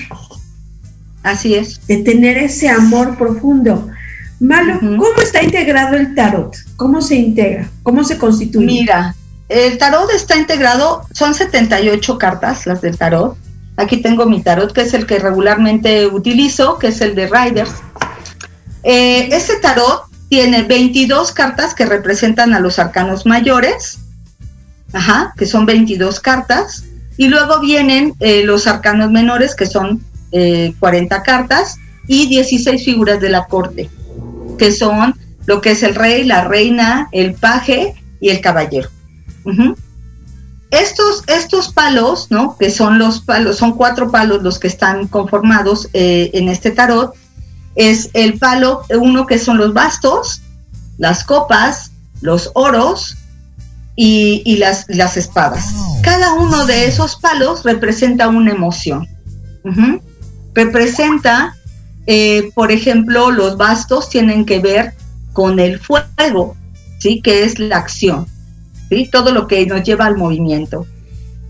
Así es. De tener ese amor profundo. Malo, ¿cómo está integrado el tarot? ¿Cómo se integra? ¿Cómo se constituye? Mira, el tarot está integrado, son 78 cartas las del tarot. Aquí tengo mi tarot, que es el que regularmente utilizo, que es el de Riders. Eh, este tarot tiene 22 cartas que representan a los arcanos mayores, ajá, que son 22 cartas. Y luego vienen eh, los arcanos menores, que son 40 eh, cartas, y 16 figuras de la corte, que son lo que es el rey, la reina, el paje y el caballero. Estos, estos palos, ¿no? Que son los palos, son cuatro palos los que están conformados eh, en este tarot. Es el palo, uno que son los bastos, las copas, los oros, y, las, las espadas. Cada uno de esos palos representa una emoción. Representa, eh, por ejemplo, los bastos tienen que ver con el fuego, ¿sí? Que es la acción, ¿sí? Todo lo que nos lleva al movimiento.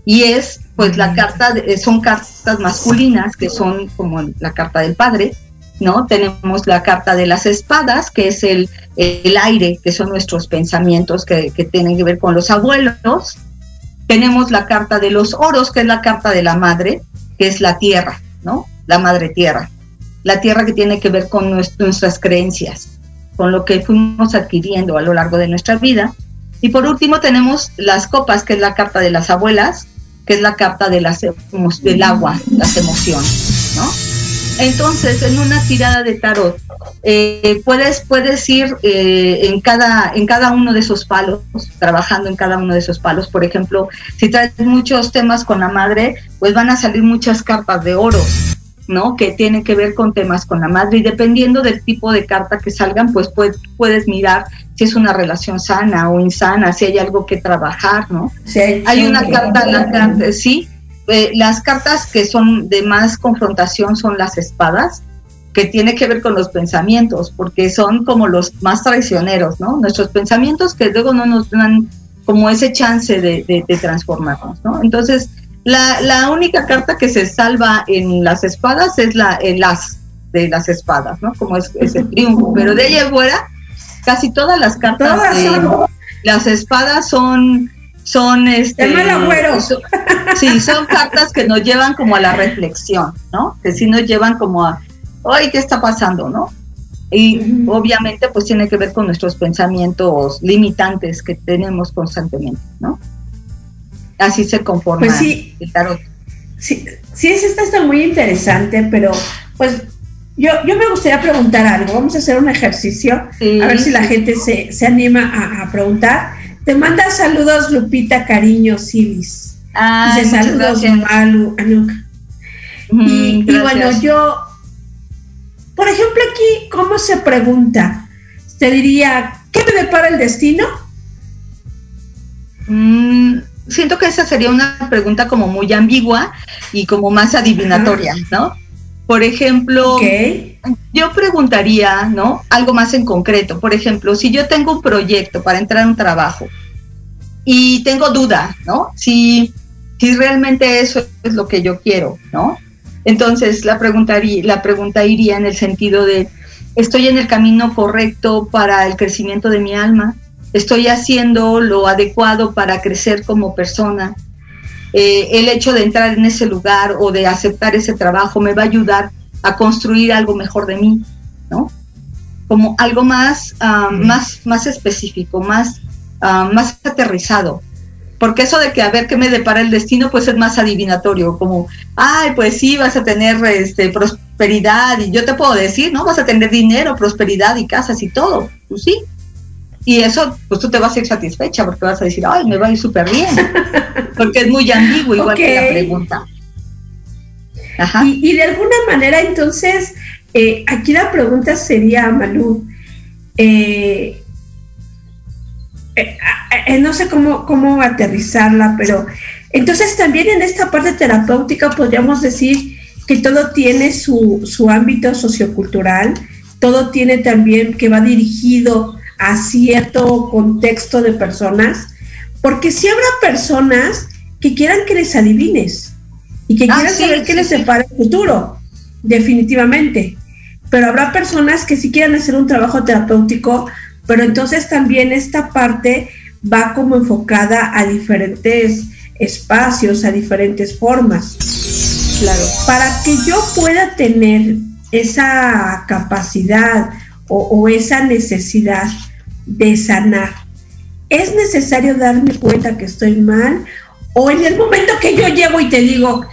Y es, pues, la carta, son cartas masculinas, que son como la carta del padre, ¿no? Tenemos la carta de las espadas, que es el, el aire, que son nuestros pensamientos que, que, tienen que ver con los abuelos. Tenemos la carta de los oros, que es la carta de la madre, que es la tierra, ¿no? La madre tierra. La tierra que tiene que ver con nuestras creencias, con lo que fuimos adquiriendo a lo largo de nuestra vida. Y por último tenemos las copas, que es la carta de las abuelas, que es la carta de las, del agua, las emociones, ¿no? Entonces, en una tirada de tarot, eh, puedes, puedes ir eh, en, cada, en cada uno de esos palos, trabajando en cada uno de esos palos. Por ejemplo, si traes muchos temas con la madre, pues van a salir muchas cartas de oro, ¿no? Que tienen que ver con temas con la madre. Y dependiendo del tipo de carta que salgan, pues puedes, puedes mirar si es una relación sana o insana, si hay algo que trabajar, ¿no? hay, una carta, la carta, sí, eh, las cartas que son de más confrontación son las espadas, que tiene que ver con los pensamientos, porque son como los más traicioneros, ¿no? Nuestros pensamientos que luego no nos dan como ese chance de, transformarnos, ¿no? Entonces, la, única carta que se salva en las espadas es la, el as de las espadas, ¿no? Como es, el triunfo, pero de ahí fuera, casi todas las cartas las espadas son son este sí son cartas que nos llevan como a la reflexión no que sí nos llevan como a ay qué está pasando no y obviamente pues tiene que ver con nuestros pensamientos limitantes que tenemos constantemente no así se conforma pues sí, el tarot. Sí sí es esta está muy interesante pero pues yo, yo me gustaría preguntar algo. Vamos a hacer un ejercicio, a ver si la gente se, se anima a, a preguntar. Te manda saludos Lupita Cariño Silis. Ah, Dice saludos Malu, Anuka. y, bueno, yo, por ejemplo, aquí, ¿cómo se pregunta? Te diría, ¿qué me depara el destino? Mm, siento que esa sería una pregunta como muy ambigua y como más adivinatoria, ¿no? Por ejemplo, yo preguntaría, ¿no? Algo más en concreto. Por ejemplo, si yo tengo un proyecto para entrar a un trabajo y tengo duda, ¿no? Si, si realmente eso es lo que yo quiero, ¿no? Entonces la pregunta, la pregunta iría en el sentido de, ¿estoy en el camino correcto para el crecimiento de mi alma? ¿Estoy haciendo lo adecuado para crecer como persona? Eh, el hecho de entrar en ese lugar o de aceptar ese trabajo me va a ayudar a construir algo mejor de mí, ¿no? Como algo más, ah, más, más específico, más, ah, más aterrizado. Porque eso de que a ver qué me depara el destino, pues es más adivinatorio, como, ay, pues sí, vas a tener este, prosperidad, y yo te puedo decir, ¿no? Vas a tener dinero, prosperidad y casas y todo, pues sí, y eso, pues tú te vas a ir satisfecha porque vas a decir, ay, me va a ir súper bien. Porque es muy ambiguo igual que la pregunta. Ajá. Y, de alguna manera, entonces, eh, aquí la pregunta sería, Malú, eh, eh, no sé cómo, cómo aterrizarla, pero entonces también en esta parte terapéutica podríamos decir que todo tiene su, su ámbito sociocultural, todo tiene también que va dirigido a cierto contexto de personas, porque si habrá personas que quieran que les adivines y que ah, quieran saber qué les separa el futuro, definitivamente. Pero habrá personas que si quieran hacer un trabajo terapéutico, pero entonces también esta parte va como enfocada a diferentes espacios, a diferentes formas. Claro, para que yo pueda tener esa capacidad o, esa necesidad de sanar. ¿Es necesario darme cuenta que estoy mal? O en el momento que yo llego y te digo,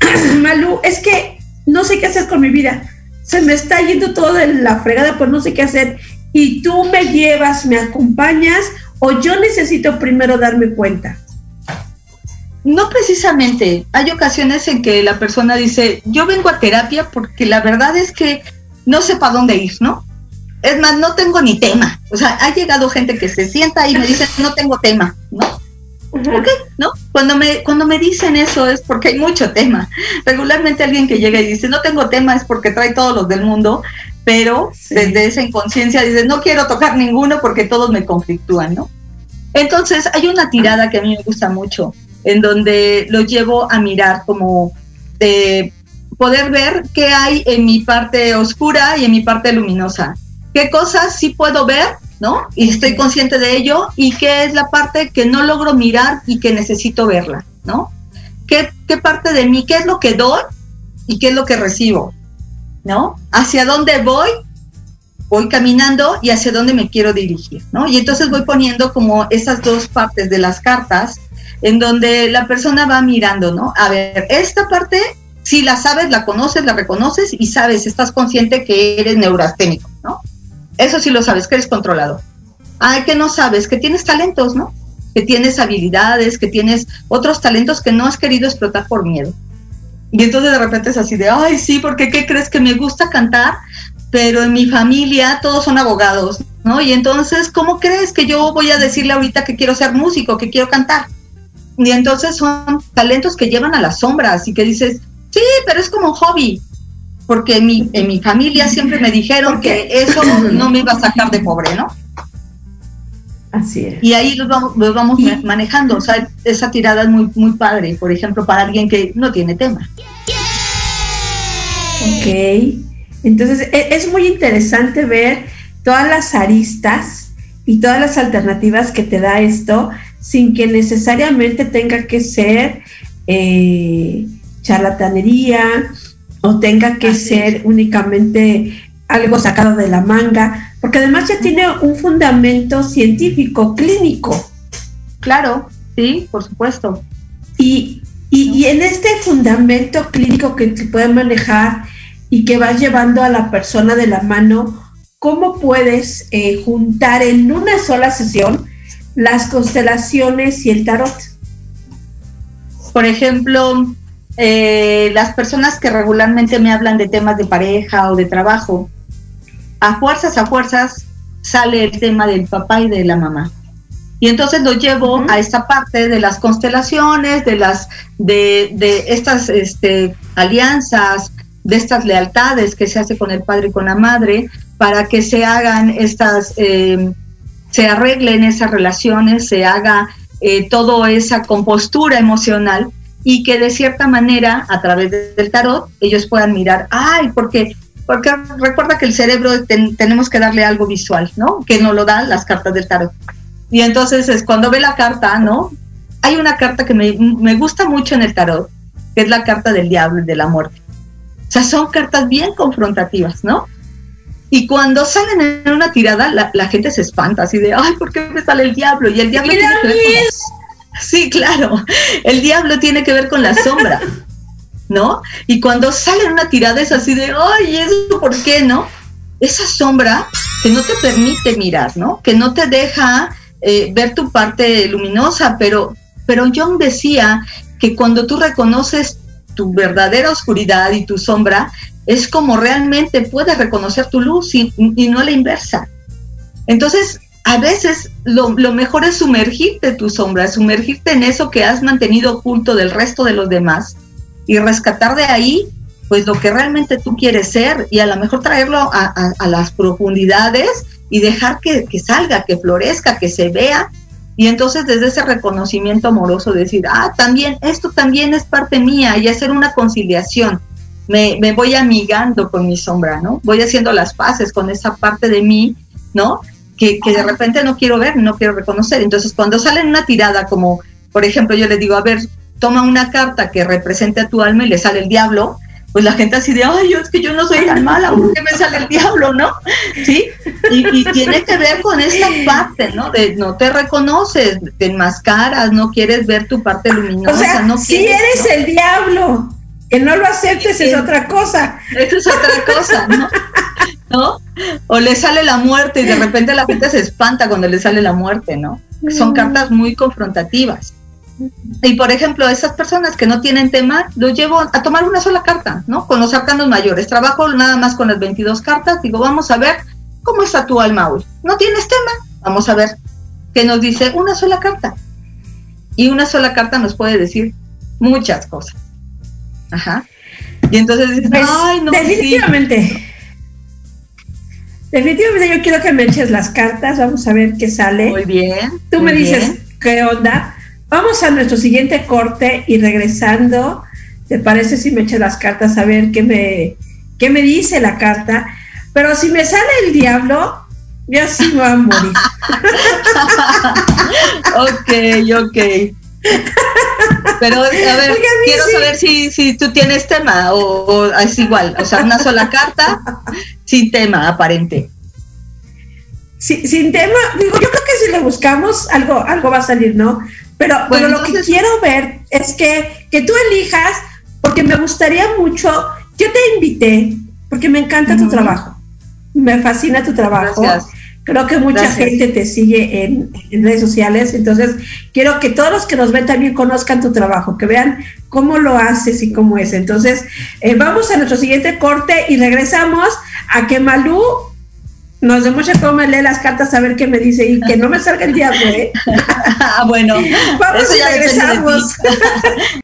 Malú, es que no sé qué hacer con mi vida. Se me está yendo todo de la fregada, pues no sé qué hacer. Y tú me llevas, me acompañas, o yo necesito primero darme cuenta. No precisamente. Hay ocasiones en que la persona dice, yo vengo a terapia porque la verdad es que no sé para dónde ir, ¿no? Es más, no tengo ni tema. O sea, ha llegado gente que se sienta y me dice, no tengo tema, ¿no? ¿Por qué? ¿No? Cuando me, cuando me dicen eso es porque hay mucho tema. Regularmente alguien que llega y dice, no tengo tema es porque trae todos los del mundo, pero desde esa inconsciencia dice, no quiero tocar ninguno porque todos me conflictúan, ¿no? Entonces, hay una tirada que a mí me gusta mucho, en donde lo llevo a mirar como de poder ver qué hay en mi parte oscura y en mi parte luminosa. ¿Qué cosas sí puedo ver ¿no? Y estoy consciente de ello y qué es la parte que no logro mirar y que necesito verla, ¿no? ¿Qué, qué parte de mí, qué es lo que doy y qué es lo que recibo, ¿no? ¿Hacia dónde voy? Voy caminando y hacia dónde me quiero dirigir, ¿no? Y entonces voy poniendo como esas dos partes de las cartas en donde la persona va mirando, ¿no? A ver, esta parte, si la sabes, la conoces, la reconoces y sabes, estás consciente que eres neurasténico, ¿no? Eso sí lo sabes, que eres controlado. Ay, que no sabes, que tienes talentos, ¿no? Que tienes habilidades, que tienes otros talentos que no has querido explotar por miedo. Y entonces de repente es así de, ay, sí, porque ¿qué crees que me gusta cantar? Pero en mi familia todos son abogados, ¿no? Y entonces, ¿cómo crees que yo voy a decirle ahorita que quiero ser músico, que quiero cantar? Y entonces son talentos que llevan a las sombras y que dices, sí, pero es como un hobby porque en mi, en mi familia siempre me dijeron que eso no me iba a sacar de pobre, ¿no? Así es. Y ahí los vamos, los vamos manejando. O sea, esa tirada es muy, muy padre, por ejemplo, para alguien que no tiene tema. Ok. Entonces, e, es muy interesante ver todas las aristas y todas las alternativas que te da esto sin que necesariamente tenga que ser eh, charlatanería, o tenga que ser únicamente algo sacado de la manga, porque además ya tiene un fundamento científico, clínico. Claro, sí, por supuesto. Y, en este fundamento clínico que se puede manejar y que vas llevando a la persona de la mano, ¿cómo puedes eh, juntar en una sola sesión las constelaciones y el tarot? Por ejemplo, eh, las personas que regularmente me hablan de temas de pareja o de trabajo, a fuerzas, a fuerzas, sale el tema del papá y de la mamá. Y entonces lo llevo a esta parte de las constelaciones, de las, de, de estas este, alianzas, de estas lealtades que se hace con el padre y con la madre, para que se hagan estas, eh, se arreglen esas relaciones, se haga eh, toda esa compostura emocional y que de cierta manera, a través del tarot, ellos puedan mirar, ay, porque, porque recuerda que el cerebro tenemos que darle algo visual, ¿no? Que no lo dan las cartas del tarot. Y entonces es cuando ve la carta, ¿no? Hay una carta que me, me gusta mucho en el tarot, que es la carta del diablo y de la muerte. O sea, son cartas bien confrontativas, ¿no? Y cuando salen en una tirada, la, gente se espanta, así de, ay, ¿por qué me sale el diablo? Y el diablo... Sí, claro. El diablo tiene que ver con la sombra, ¿no? Y cuando sale una tirada es así de, ay, ¿eso por qué, no? Esa sombra que no te permite mirar, ¿no? Que no te deja eh, ver tu parte luminosa, pero, pero John decía que cuando tú reconoces tu verdadera oscuridad y tu sombra, es como realmente puedes reconocer tu luz y, y no la inversa. Entonces, a veces lo, mejor es sumergirte tu sombra, sumergirte en eso que has mantenido oculto del resto de los demás y rescatar de ahí pues lo que realmente tú quieres ser y a lo mejor traerlo a, las profundidades y dejar que, salga, que florezca, que se vea y entonces desde ese reconocimiento amoroso decir, ah, también, esto también es parte mía y hacer una conciliación. Me, me voy amigando con mi sombra, ¿no? Voy haciendo las paces con esa parte de mí, ¿no? que, de repente no quiero ver, no quiero reconocer. Entonces, cuando sale una tirada, como por ejemplo, yo le digo, a ver, toma una carta que represente a tu alma y le sale el diablo, pues la gente así de, ay, es que yo no soy tan mala, ¿por qué me sale el diablo, no? ¿Sí? Y, tiene que ver con esta parte, ¿no? De no te reconoces, te enmascaras, no quieres ver tu parte luminosa. O sea, no si eres el diablo, que no lo aceptes es otra cosa. Eso es otra cosa, ¿no? ¿no? O le sale la muerte y de repente la gente se espanta cuando le sale la muerte, ¿no? Son cartas muy confrontativas. Y por ejemplo, esas personas que no tienen tema, lo llevo a tomar una sola carta, ¿no? Con los arcanos mayores. Trabajo nada más con las 22 cartas, digo, vamos a ver ¿cómo está tu alma hoy? ¿No tienes tema? Vamos a ver qué nos dice una sola carta. Y una sola carta nos puede decir muchas cosas. Ajá. Y entonces dices, Pues, ay, no. sí". definitivamente. Definitivamente yo quiero que me eches las cartas, vamos a ver qué sale. Muy bien. Tú me dices bien. qué onda. Vamos a nuestro siguiente corte y regresando, ¿te parece si me echas las cartas a ver qué me, qué me dice la carta? Pero si me sale el diablo, ya sí me voy a morir. ok, ok. Pero, a ver, Oiga, a mí quiero sí. saber si, si tú tienes tema o, o es igual. O sea, una sola carta sin tema aparente. Si- sin tema, digo, yo creo que si le buscamos, algo, algo va a salir, ¿no? Pero, Bueno, pero lo que quiero ver es que, que tú elijas, porque me gustaría mucho, yo te invité, porque me encanta tu trabajo, me fascina tu trabajo. Gracias. Creo que mucha Gracias. gente te sigue en, en redes sociales, entonces quiero que todos los que nos ven también conozcan tu trabajo, que vean cómo lo haces y cómo es. Entonces, eh, vamos a nuestro siguiente corte y regresamos a que Malú nos demuestre cómo me lee las cartas a ver qué me dice y que no me salga el diablo, ¿eh? Ah, bueno. Vamos y de regresamos.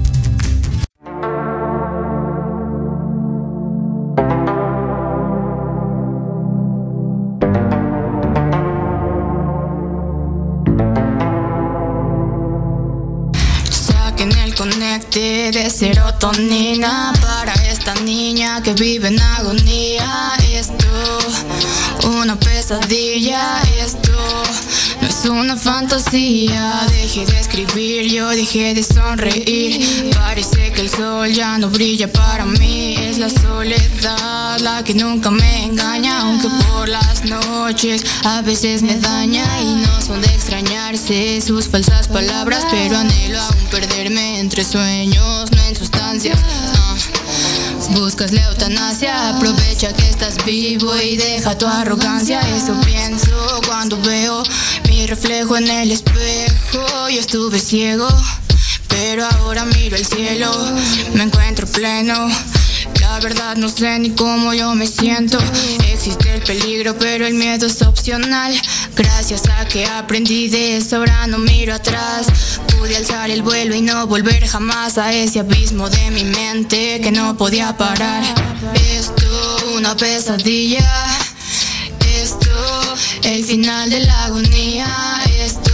De serotonina para esta niña que vive en agonía. Esto, una pesadilla. Esto no es una fantasía. Dejé de escribir, yo dejé de sonreír. Parece que el sol ya no brilla para mí. Es la soledad la que nunca me engaña, aunque por las noches a veces me daña y no son de extrañarse sus falsas palabras, pero anhelo aún perderme entre sueños, no en sustancias. Buscas la eutanasia, aprovecha que estás vivo y deja tu arrogancia. Eso pienso cuando veo mi reflejo en el espejo. Yo estuve ciego, pero ahora miro el cielo, me encuentro pleno. La verdad no sé ni cómo yo me siento. Existe el peligro, pero el miedo es opcional. Gracias a que aprendí de eso, ahora no miro atrás. Pude alzar el vuelo y no volver jamás a ese abismo de mi mente que no podía parar. Esto, una pesadilla. Esto, el final de la agonía. Esto,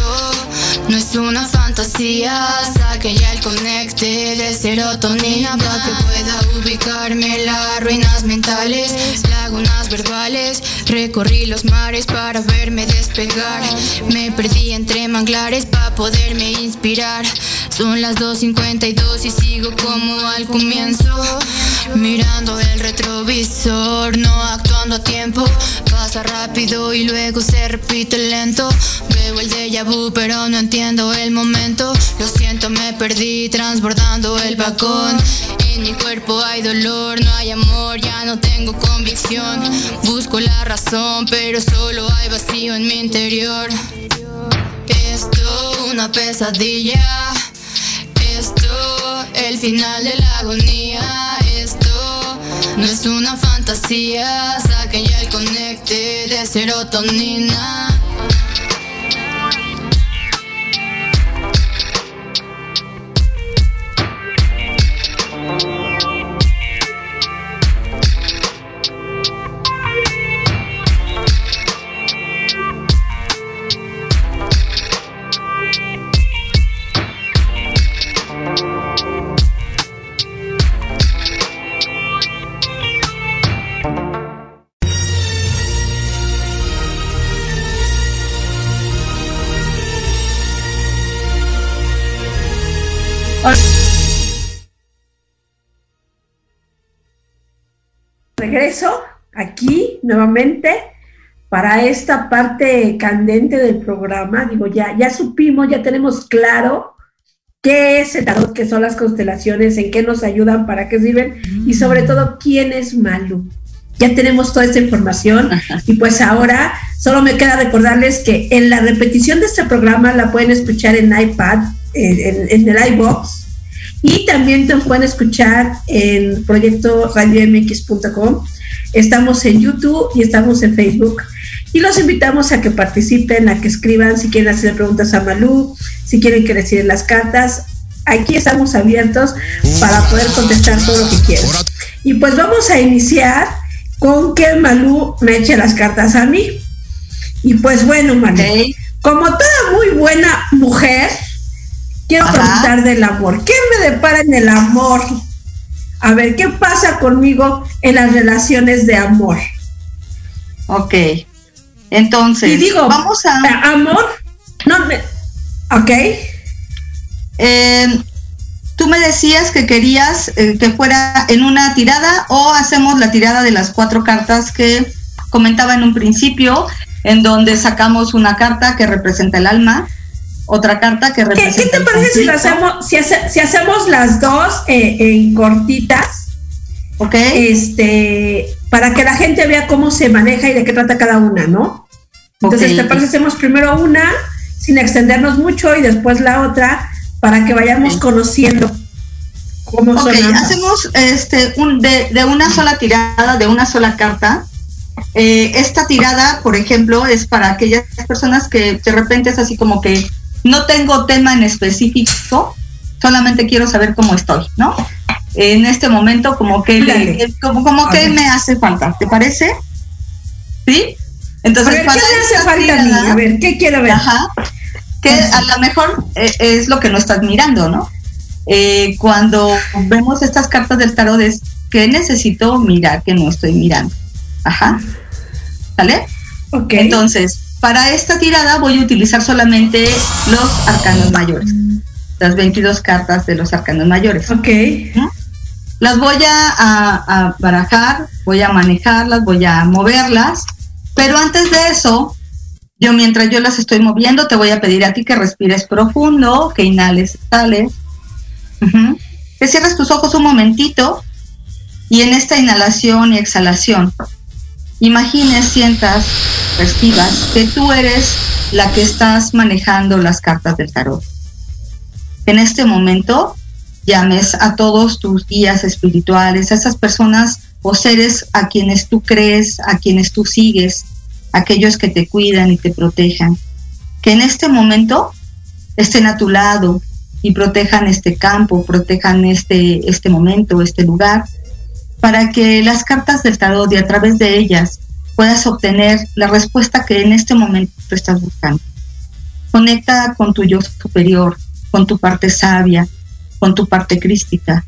no es una fantasía. Saque ya el conecte de serotonina para que pueda ubicarme las ruinas mentales, lagunas verbales. Recorrí los mares para verme despegar. Me perdí entre manglares para poderme inspirar. Son las 2.52 y sigo como al comienzo. Mirando el retrovisor, no actuando a tiempo. Pasa rápido y luego se repite lento. Veo el déjà vu, pero no entiendo el momento. Lo siento, me perdí transbordando el vagón. En mi cuerpo hay dolor, no hay amor, ya no tengo convicción. Busco la razón, pero solo hay vacío en mi interior. Esto, una pesadilla. Esto, el final de la agonía. Esto, no es una fantasía. Saquen ya el conecte de serotonina. Regreso aquí nuevamente para esta parte candente del programa. Digo, ya, ya supimos, ya tenemos claro qué es el tarot, qué son las constelaciones, en qué nos ayudan, para qué sirven y sobre todo quién es Malu. Ya tenemos toda esta información y pues ahora solo me queda recordarles que en la repetición de este programa la pueden escuchar en iPad, en, en el iBox y también te pueden escuchar en proyecto radiomx.com. Estamos en YouTube y estamos en Facebook. Y los invitamos a que participen, a que escriban si quieren hacer preguntas a Malú, si quieren que reciben las cartas. Aquí estamos abiertos para poder contestar todo lo que quieran. Y pues vamos a iniciar con que Malú me eche las cartas a mí. Y pues bueno, Malú, como toda muy buena mujer, quiero preguntar del amor. ¿Qué me depara en el amor? A ver, ¿qué pasa conmigo en las relaciones de amor? Ok. Entonces, y digo, vamos a. Amor, no me. Ok. Eh, tú me decías que querías eh, que fuera en una tirada o hacemos la tirada de las cuatro cartas que comentaba en un principio, en donde sacamos una carta que representa el alma, otra carta que representa. ¿Qué, te parece si, hacemos, si, hacemos las dos eh, en cortitas? Ok. Este, para que la gente vea cómo se maneja y de qué trata cada una, ¿no? Entonces, ¿te parece hacemos primero una sin extendernos mucho y después la otra para que vayamos conociendo cómo son hacemos este un, de, de, una sola tirada, de una sola carta. Eh, esta tirada, por ejemplo, es para aquellas personas que de repente es así como que no tengo tema en específico, solamente quiero saber cómo estoy, ¿no? En este momento, como que, como, como que me hace falta, ¿te parece? ¿Sí? Entonces, ¿qué me hace falta a mí? A ver, ¿qué quiero ver? Ajá, que a lo mejor eh, es lo que no estás mirando, ¿no? Eh, cuando vemos estas cartas del tarot es que necesito mirar que no estoy mirando. Ajá. ¿Sale? Ok. Entonces, para esta tirada voy a utilizar solamente los arcanos mayores, las 22 cartas de los arcanos mayores. Ok. Las voy a, barajar, voy a manejarlas, voy a moverlas, pero antes de eso, yo mientras yo las estoy moviendo, te voy a pedir a ti que respires profundo, que inhales, sales, que cierres tus ojos un momentito y en esta inhalación y exhalación imagines, sientas, percibas que tú eres la que estás manejando las cartas del tarot. En este momento, llames a todos tus guías espirituales, a esas personas o seres a quienes tú crees, a quienes tú sigues, aquellos que te cuidan y te protejan. Que en este momento estén a tu lado y protejan este campo, protejan este, este momento, este lugar, para que las cartas del tarot y a través de ellas puedas obtener la respuesta que en este momento estás buscando. Conecta con tu yo superior, con tu parte sabia, con tu parte crística,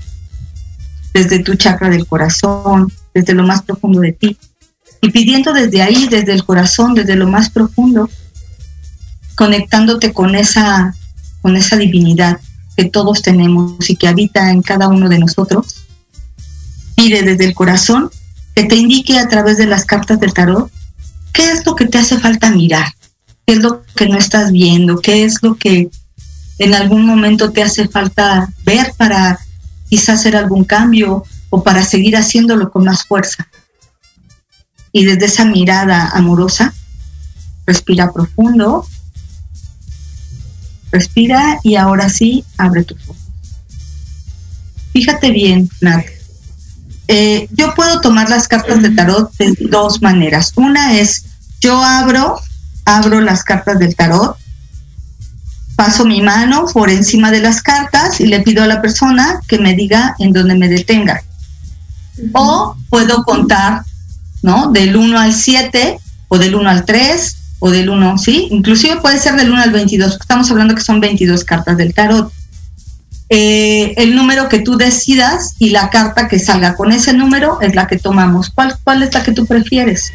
desde tu chakra del corazón, desde lo más profundo de ti, y pidiendo desde ahí, desde el corazón, desde lo más profundo, conectándote con esa, con esa divinidad que todos tenemos y que habita en cada uno de nosotros pide desde el corazón que te indique a través de las cartas del tarot qué es lo que te hace falta mirar, qué es lo que no estás viendo, qué es lo que en algún momento te hace falta ver para quizás hacer algún cambio o para seguir haciéndolo con más fuerza. Y desde esa mirada amorosa, respira profundo, respira y ahora sí abre tus ojos. Fíjate bien, Nat, eh, yo puedo tomar las cartas de tarot de dos maneras. Una es, yo abro, abro las cartas del tarot, paso mi mano por encima de las cartas y le pido a la persona que me diga en dónde me detenga. O puedo contar, ¿no? Del 1 al 7 o del 1 al 3 o del 1, ¿sí? Inclusive puede ser del 1 al 22, estamos hablando que son 22 cartas del tarot. Eh, el número que tú decidas y la carta que salga con ese número es la que tomamos. ¿Cuál, cuál es la que tú prefieres?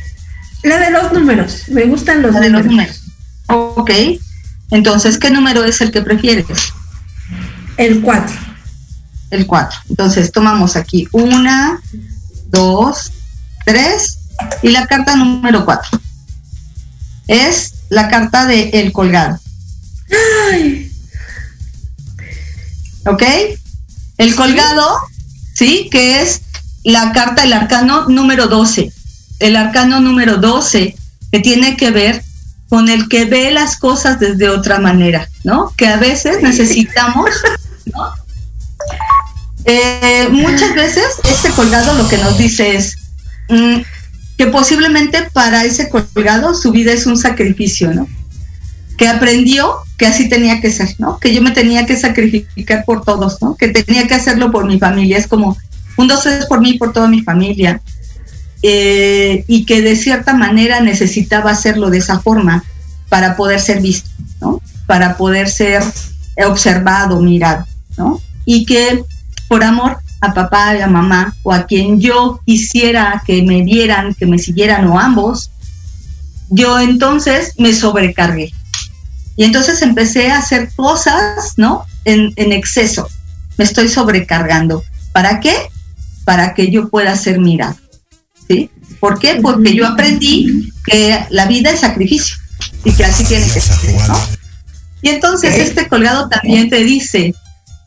La de los números. Me gustan los, de los números. Ok. Entonces, ¿qué número es el que prefieres? El 4. El 4. Entonces, tomamos aquí una, dos, tres y la carta número 4. Es la carta de El Colgado. Ay, ¿Ok? El colgado, ¿sí? Que es la carta, el arcano número 12. El arcano número 12, que tiene que ver con el que ve las cosas desde otra manera, ¿no? Que a veces necesitamos, ¿no? Eh, muchas veces este colgado lo que nos dice es mm, que posiblemente para ese colgado su vida es un sacrificio, ¿no? Que aprendió que así tenía que ser, ¿no? Que yo me tenía que sacrificar por todos, ¿no? Que tenía que hacerlo por mi familia. Es como un dos es por mí, por toda mi familia. Eh, y que de cierta manera necesitaba hacerlo de esa forma para poder ser visto, ¿no? Para poder ser observado, mirado, ¿no? Y que por amor a papá y a mamá o a quien yo quisiera que me vieran, que me siguieran o ambos, yo entonces me sobrecargué. Y entonces empecé a hacer cosas, ¿no? En, en exceso. Me estoy sobrecargando. ¿Para qué? Para que yo pueda ser mirado. ¿Sí? ¿Por qué? Porque yo aprendí que la vida es sacrificio y que así tiene que ser. Y entonces este colgado también te dice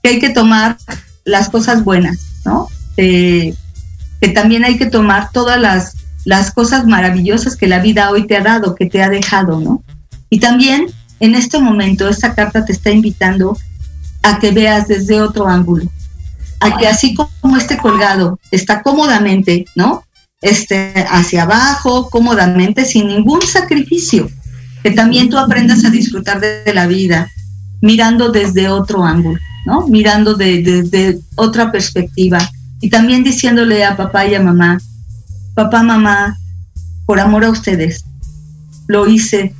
que hay que tomar las cosas buenas, ¿no? que también hay que tomar todas las, las cosas maravillosas que la vida hoy te ha dado, que te ha dejado, ¿no? Y también en este momento esta carta te está invitando a que veas desde otro ángulo, a que así como este colgado está cómodamente, ¿no? Este, hacia abajo, cómodamente, sin ningún sacrificio, que también tú aprendas a disfrutar de, la vida, mirando desde otro ángulo, ¿no? Mirando desde de, otra perspectiva y también diciéndole a papá y a mamá, papá, mamá, por amor a ustedes, lo hice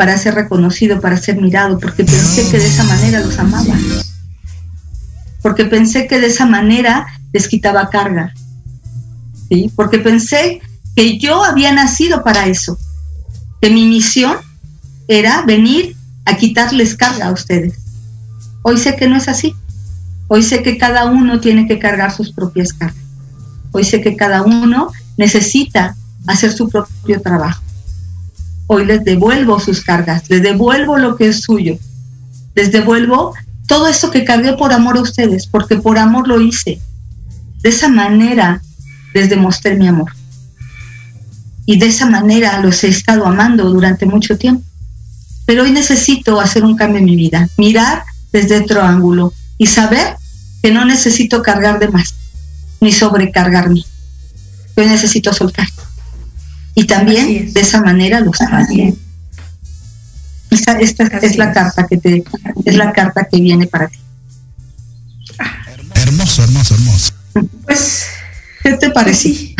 para ser reconocido, para ser mirado, porque pensé que de esa manera los amaba, porque pensé que de esa manera les quitaba carga, ¿sí? porque pensé que yo había nacido para eso, que mi misión era venir a quitarles carga a ustedes. Hoy sé que no es así. Hoy sé que cada uno tiene que cargar sus propias cargas. Hoy sé que cada uno necesita hacer su propio trabajo. Hoy les devuelvo sus cargas, les devuelvo lo que es suyo. Les devuelvo todo esto que cargué por amor a ustedes, porque por amor lo hice. De esa manera les demostré mi amor. Y de esa manera los he estado amando durante mucho tiempo. Pero hoy necesito hacer un cambio en mi vida, mirar desde otro ángulo y saber que no necesito cargar de más, ni sobrecargarme. Yo necesito soltar. Y también de esa manera lo sabes. Esta, esta es la carta que te, es la carta que viene para ti. Hermoso, hermoso, hermoso. Pues, ¿qué te parece?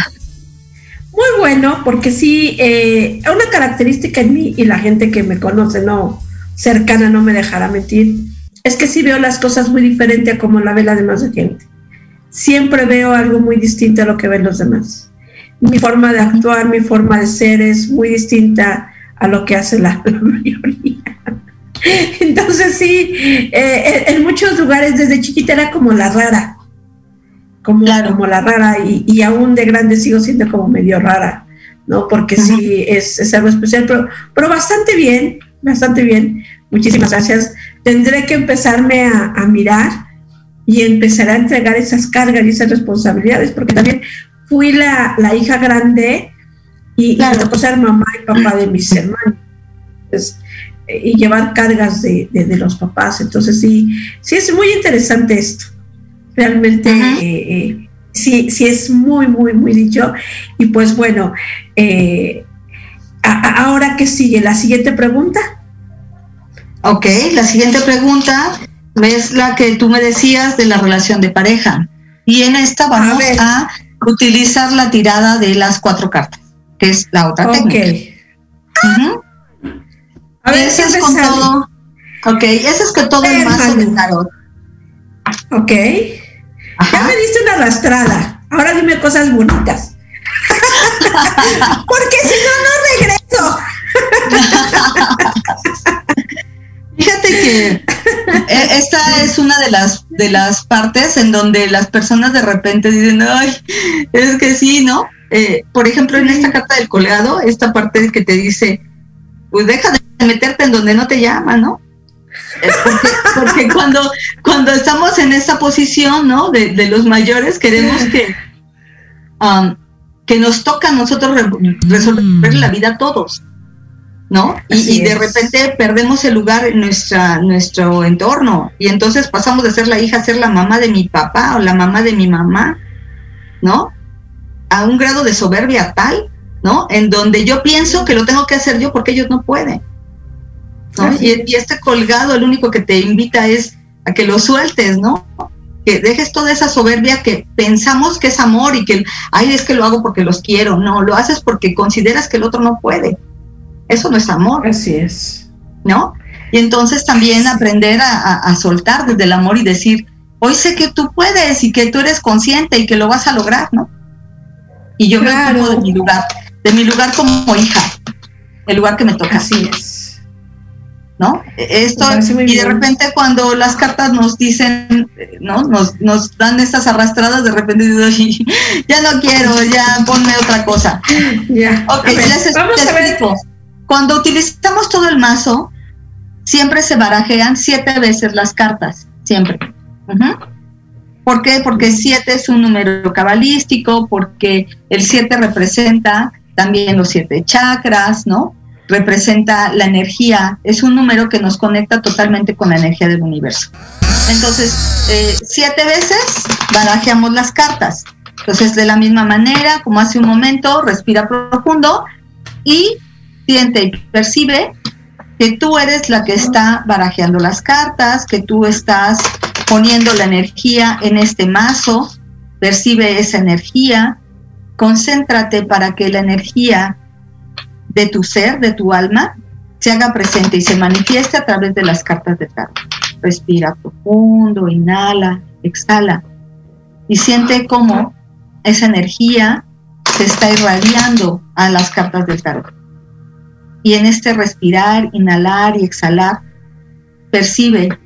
Muy bueno, porque sí, eh, una característica en mí y la gente que me conoce, no cercana, no me dejará mentir, es que sí veo las cosas muy diferente a como la ve la demás gente. Siempre veo algo muy distinto a lo que ven los demás. Mi forma de actuar, mi forma de ser es muy distinta a lo que hace la, mayoría. Entonces sí, eh, en muchos lugares desde chiquita era como la rara, como, como la rara y, y, aún de grande sigo siendo como medio rara, ¿no? Porque sí es, es, algo especial, pero, pero bastante bien, bastante bien. Muchísimas gracias tendré que empezarme a, mirar y empezar a entregar esas cargas y esas responsabilidades, porque también fui la, hija grande y la me tocó ser mamá y papá de mis hermanos. y llevar cargas de, los papás. Entonces sí, sí es muy interesante esto. Realmente eh, eh, sí, sí es muy, muy, muy dicho. Y pues bueno, eh, ahora que sigue, la siguiente pregunta. Ok, la siguiente pregunta es la que tú me decías de la relación de pareja. Y en esta vamos a, utilizar la tirada de las cuatro cartas, que es la otra técnica. A ver, ese es con todo. Ok, ese es con todo el mazo del tarot. Ok. Ya me diste una arrastrada. Ahora dime cosas bonitas. Porque si no, no regreso. Fíjate que e, esta es una de las de las partes en donde las personas de repente dicen, ay, es que sí, ¿no? Eh, por ejemplo, en esta carta del colgado, esta parte que te dice, pues deja de meterte en donde no te llama, ¿no? porque, cuando, cuando estamos en esa posición, ¿no? De, los mayores, queremos que, um, que nos toca a nosotros resolver la vida a todos, ¿no? Y, de repente perdemos el lugar en nuestra, nuestro entorno. Y entonces pasamos de ser la hija a ser la mamá de mi papá o la mamá de mi mamá, ¿no? A un grado de soberbia tal, ¿no? En donde yo pienso que lo tengo que hacer yo porque ellos no pueden. Y, este colgado, el único que te invita es a que lo sueltes, ¿no? Que dejes toda esa soberbia que pensamos que es amor y que, ay, es que lo hago porque los quiero. No, lo haces porque consideras que el otro no puede. Eso no es amor. Así es. ¿No? Y entonces también aprender a, soltar desde el amor y decir, hoy sé que tú puedes y que tú eres consciente y que lo vas a lograr, ¿no? Y yo claro. de mi lugar, de mi lugar como hija, el lugar que me toca. Así es. ¿no? Esto, y de repente cuando las cartas nos dicen, ¿no? Nos, nos dan estas arrastradas, de repente digo, ya no quiero, ya ponme otra cosa. Ya. Ok, les, Vamos a ver. Cuando utilizamos todo el mazo, siempre se barajean siete veces las cartas, siempre. ¿Por qué? Porque siete es un número cabalístico, porque el siete representa también los siete chakras, ¿no? representa la energía, es un número que nos conecta totalmente con la energía del universo. Entonces, eh, siete veces barajeamos las cartas. Entonces, de la misma manera, como hace un momento, respira profundo y siente y percibe que tú eres la que está barajeando las cartas, que tú estás poniendo la energía en este mazo, percibe esa energía, concéntrate para que la energía de tu ser, de tu alma, se haga presente y se manifieste a través de las cartas de tarot. Respira profundo, inhala, exhala y siente cómo esa energía se está irradiando a las cartas del tarot. Y en este respirar, inhalar y exhalar, percibe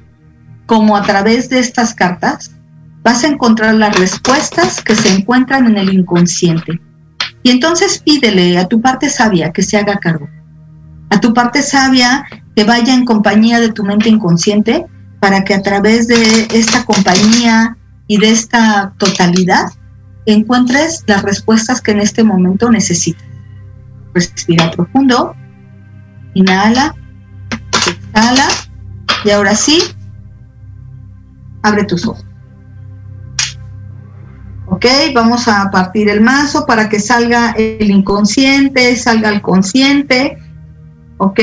cómo a través de estas cartas vas a encontrar las respuestas que se encuentran en el inconsciente y entonces pídele a tu parte sabia que se haga cargo. A tu parte sabia que vaya en compañía de tu mente inconsciente para que a través de esta compañía y de esta totalidad encuentres las respuestas que en este momento necesitas. Respira profundo, inhala, exhala y ahora sí, abre tus ojos. ¿ok? Vamos a partir el mazo para que salga el inconsciente, salga el consciente, ¿ok?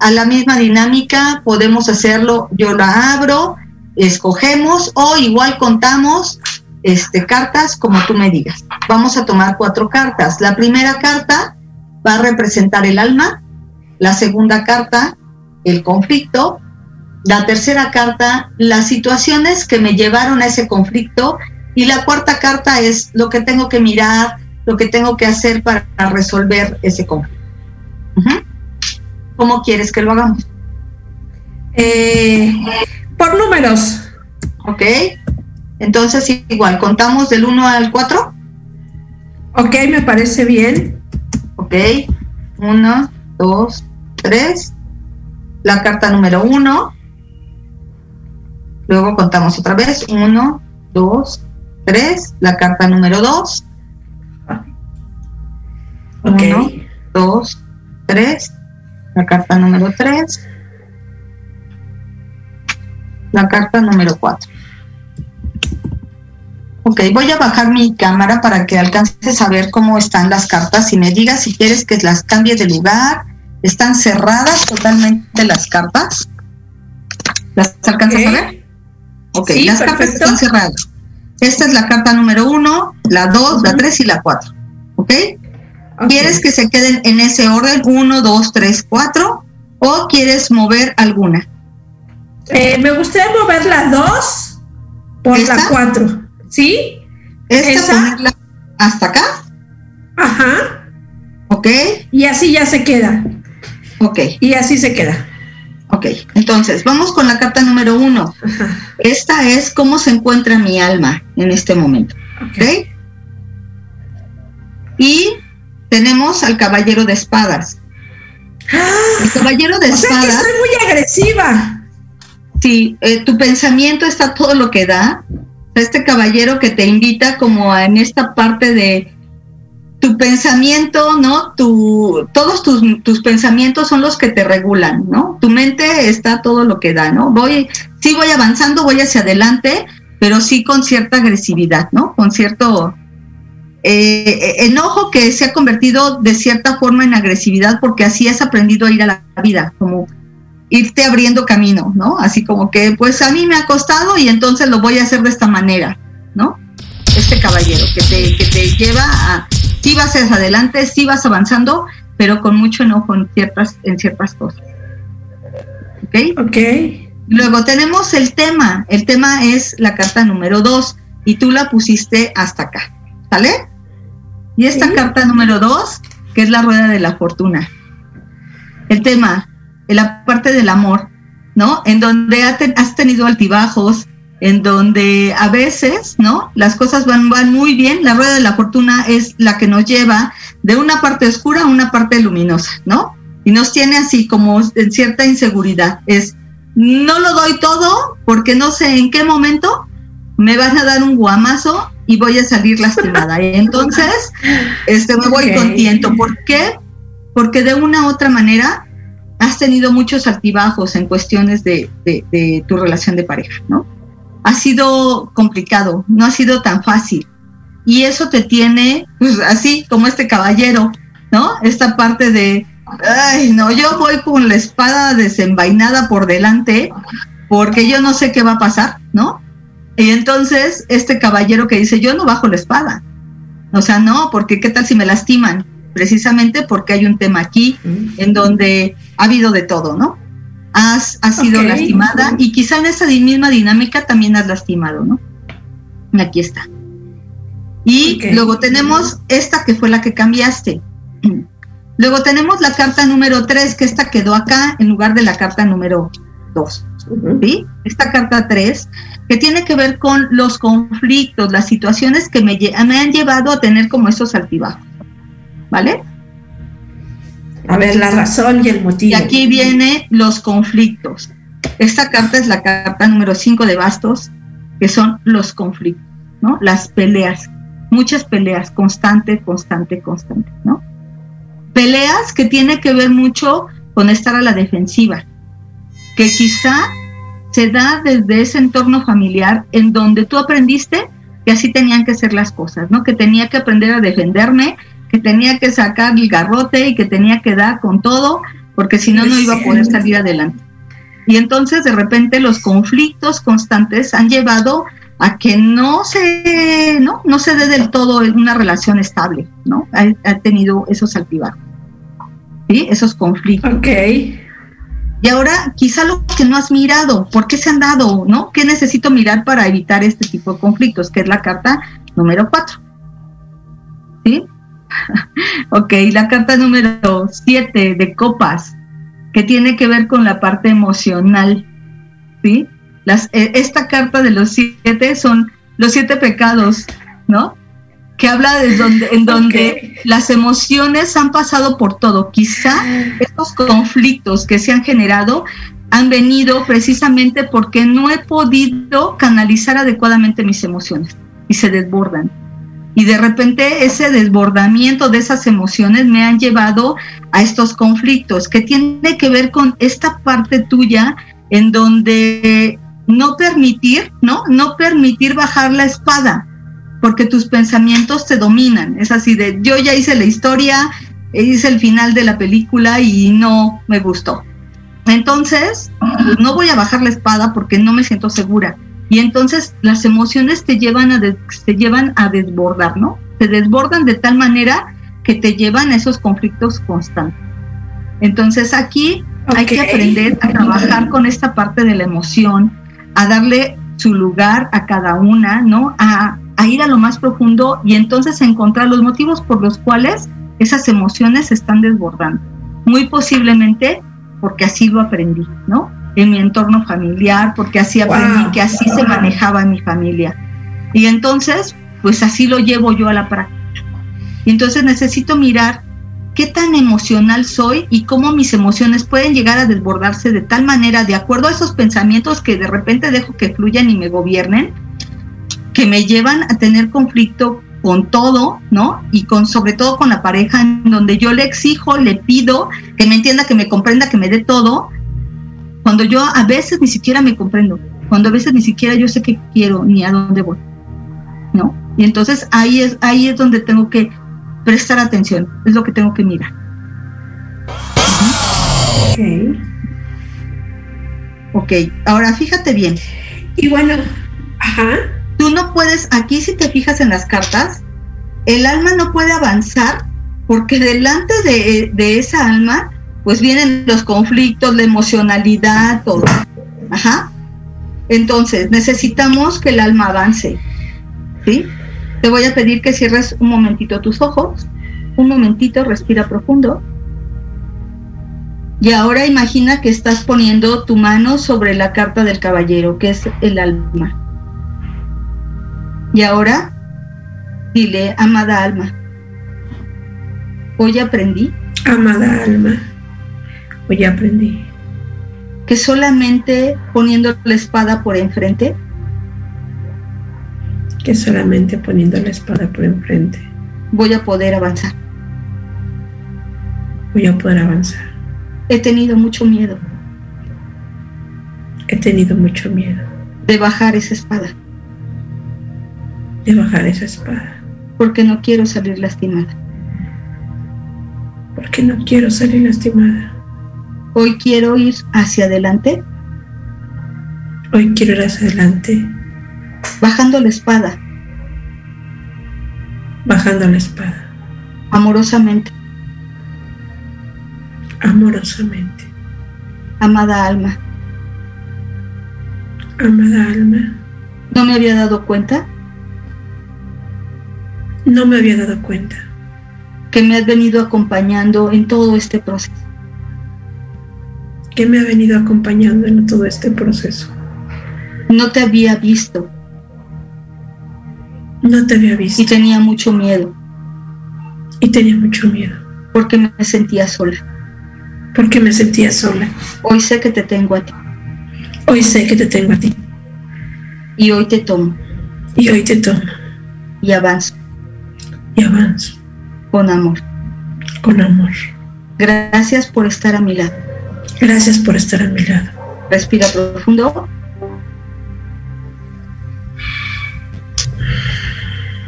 A la misma dinámica podemos hacerlo, yo la abro, escogemos o igual contamos este, cartas como tú me digas. Vamos a tomar cuatro cartas. La primera carta va a representar el alma, la segunda carta el conflicto, la tercera carta las situaciones que me llevaron a ese conflicto y la cuarta carta es lo que tengo que mirar, lo que tengo que hacer para resolver ese conflicto. ¿Cómo quieres que lo hagamos? Eh, por números. Ok. Entonces, igual, contamos del 1 al 4. Ok, me parece bien. Ok. 1, 2, 3. La carta número 1. Luego contamos otra vez. 1, 2, 3, la carta número 2. 1, 2, 3, la carta número 3, la carta número 4. Ok, voy a bajar mi cámara para que alcances a ver cómo están las cartas y me digas si quieres que las cambie de lugar. Están cerradas totalmente las cartas. ¿Las alcanzas a ver? Ok, las cartas están cerradas. Esta es la carta número uno, la dos, la tres y la cuatro. ¿Ok? ¿Quieres que se queden en ese orden? Uno, dos, tres, cuatro. ¿O quieres mover alguna? Eh, me gustaría mover las dos por la cuatro. ¿Sí? Esta ponerla hasta acá. Ajá. Ok. Y así ya se queda. Ok. Y así se queda. Ok, entonces vamos con la carta número uno. Esta es cómo se encuentra mi alma en este momento. Ok. Y tenemos al caballero de espadas. El caballero de espadas. Sea que soy muy agresiva. Sí, eh, tu pensamiento está todo lo que da. Este caballero que te invita como en esta parte de tu pensamiento, ¿no? Tu, todos tus, tus, pensamientos son los que te regulan, ¿no? Tu mente está todo lo que da, ¿no? Voy, sí voy avanzando, voy hacia adelante, pero sí con cierta agresividad, ¿no? Con cierto eh, enojo que se ha convertido de cierta forma en agresividad porque así has aprendido a ir a la vida, como irte abriendo camino, ¿no? Así como que, pues a mí me ha costado y entonces lo voy a hacer de esta manera, ¿no? Este caballero que te, que te lleva a sí vas hacia adelante, sí vas avanzando, pero con mucho enojo en ciertas, en ciertas cosas. ¿Ok? Ok. Luego tenemos el tema. El tema es la carta número dos y tú la pusiste hasta acá. ¿Sale? Y esta carta número dos, que es la rueda de la fortuna. El tema, la parte del amor, ¿no? En donde has tenido altibajos, en donde a veces, ¿no? Las cosas van, van muy bien, la rueda de la fortuna es la que nos lleva de una parte oscura a una parte luminosa, ¿no? Y nos tiene así como en cierta inseguridad. Es, no lo doy todo porque no sé en qué momento me van a dar un guamazo y voy a salir lastimada. Y entonces, este, me voy contento. ¿Por qué? Porque de una u otra manera has tenido muchos altibajos en cuestiones de, de, de tu relación de pareja, ¿no? Ha sido complicado, no ha sido tan fácil. Y eso te tiene, pues así como este caballero, ¿no? Esta parte de, ay, no, yo voy con la espada desenvainada por delante porque yo no sé qué va a pasar, ¿no? Y entonces este caballero que dice, yo no bajo la espada. O sea, no, porque qué tal si me lastiman, precisamente porque hay un tema aquí en donde ha habido de todo, ¿no? Has, sido lastimada y quizá en esa misma dinámica también has lastimado, ¿no? Aquí está. Y luego tenemos esta que fue la que cambiaste. Luego tenemos la carta número 3, que esta quedó acá en lugar de la carta número 2. ¿sí? Esta carta 3, que tiene que ver con los conflictos, las situaciones que me, me han llevado a tener como esos altibajos. ¿Vale? A ver, la razón y el motivo. Y aquí vienen los conflictos. Esta carta es la carta número 5 de bastos, que son los conflictos, ¿no? Las peleas, muchas peleas, constante, constante, constante, ¿no? Peleas que tiene que ver mucho con estar a la defensiva, que quizá se da desde ese entorno familiar en donde tú aprendiste que así tenían que ser las cosas, ¿no? Que tenía que aprender a defenderme que tenía que sacar el garrote y que tenía que dar con todo, porque si no, no iba a poder salir adelante. Y entonces de repente los conflictos constantes han llevado a que no se, no, no se dé del todo una relación estable, ¿no? Ha, tenido esos altibajos, ¿sí? Esos conflictos. Ok. Y ahora, quizá lo que no has mirado, ¿por qué se han dado, no? ¿Qué necesito mirar para evitar este tipo de conflictos? Que es la carta número cuatro. ¿Sí? ok, la carta número 7 de copas, que tiene que ver con la parte emocional. ¿Sí? Las, eh, esta carta de los siete son los siete pecados, ¿no? Que habla de donde, en donde las emociones han pasado por todo. Quizá estos conflictos que se han generado han venido precisamente porque no he podido canalizar adecuadamente mis emociones y se desbordan y de repente ese desbordamiento de esas emociones me han llevado a estos conflictos que tiene que ver con esta parte tuya en donde no permitir, ¿no? No permitir bajar la espada, porque tus pensamientos te dominan. Es así de, yo ya hice la historia, hice el final de la película y no me gustó. Entonces, no voy a bajar la espada porque no me siento segura y entonces las emociones te llevan a, te llevan a desbordar, ¿no? Se desbordan de tal manera que te llevan a esos conflictos constantes. Entonces aquí hay que aprender a trabajar con esta parte de la emoción, a darle su lugar a cada una, ¿no? A, a ir a lo más profundo y entonces encontrar los motivos por los cuales esas emociones se están desbordando. Muy posiblemente porque así lo aprendí, ¿no? En mi entorno familiar, porque así aprendí que así se manejaba en mi familia. Y entonces, pues así lo llevo yo a la práctica. Y entonces necesito mirar qué qué tan emocional soy y cómo mis emociones pueden llegar a desbordarse de tal manera, de acuerdo a esos pensamientos que de repente dejo que fluyan y me gobiernen, que me llevan a tener conflicto con todo, ¿no? Y con sobre todo con la pareja en donde yo le exijo, le pido que me entienda, que me comprenda, que me dé todo, cuando yo a veces ni siquiera me comprendo, cuando a veces ni siquiera yo sé qué quiero ni a dónde voy, ¿no? Y entonces ahí es ahí es donde tengo que prestar atención, es lo que tengo que mirar. Ok. Ok, ahora fíjate bien. Y bueno, ajá. Tú no puedes, aquí si te fijas en las cartas, el alma no puede avanzar porque delante de, de esa alma, pues vienen los conflictos, la emocionalidad, todo. Ajá. Entonces, necesitamos que el alma avance. ¿Sí? Te voy a pedir que cierres un momentito tus ojos. Un momentito, respira profundo. Y ahora imagina que estás poniendo tu mano sobre la carta del caballero, que es el alma. Y ahora, dile, amada alma, hoy aprendí. Amada alma, hoy aprendí. Que solamente poniendo la espada por enfrente. Que solamente poniendo la espada por enfrente. Voy a poder avanzar. Voy a poder avanzar. He tenido mucho miedo. He tenido mucho miedo. De bajar esa espada. De bajar esa espada. Porque no quiero salir lastimada. Porque no quiero salir lastimada. Hoy quiero ir hacia adelante. Hoy quiero ir hacia adelante. Bajando la espada. Bajando la espada. Amorosamente. Amorosamente. Amada alma. Amada alma. ¿No me había dado cuenta? No me había dado cuenta. Que me has venido acompañando en todo este proceso. Que me ha venido acompañando en todo este proceso. No te había visto. No te había visto. Y tenía mucho miedo. Y tenía mucho miedo. Porque me sentía sola. Porque me sentía sola. Hoy sé que te tengo a ti. Hoy sé que te tengo a ti. Y hoy te tomo. Y hoy te tomo. Y avanzo. Y avanzo. Con amor. Con amor. Gracias por estar a mi lado. Gracias por estar a mi lado. Respira profundo.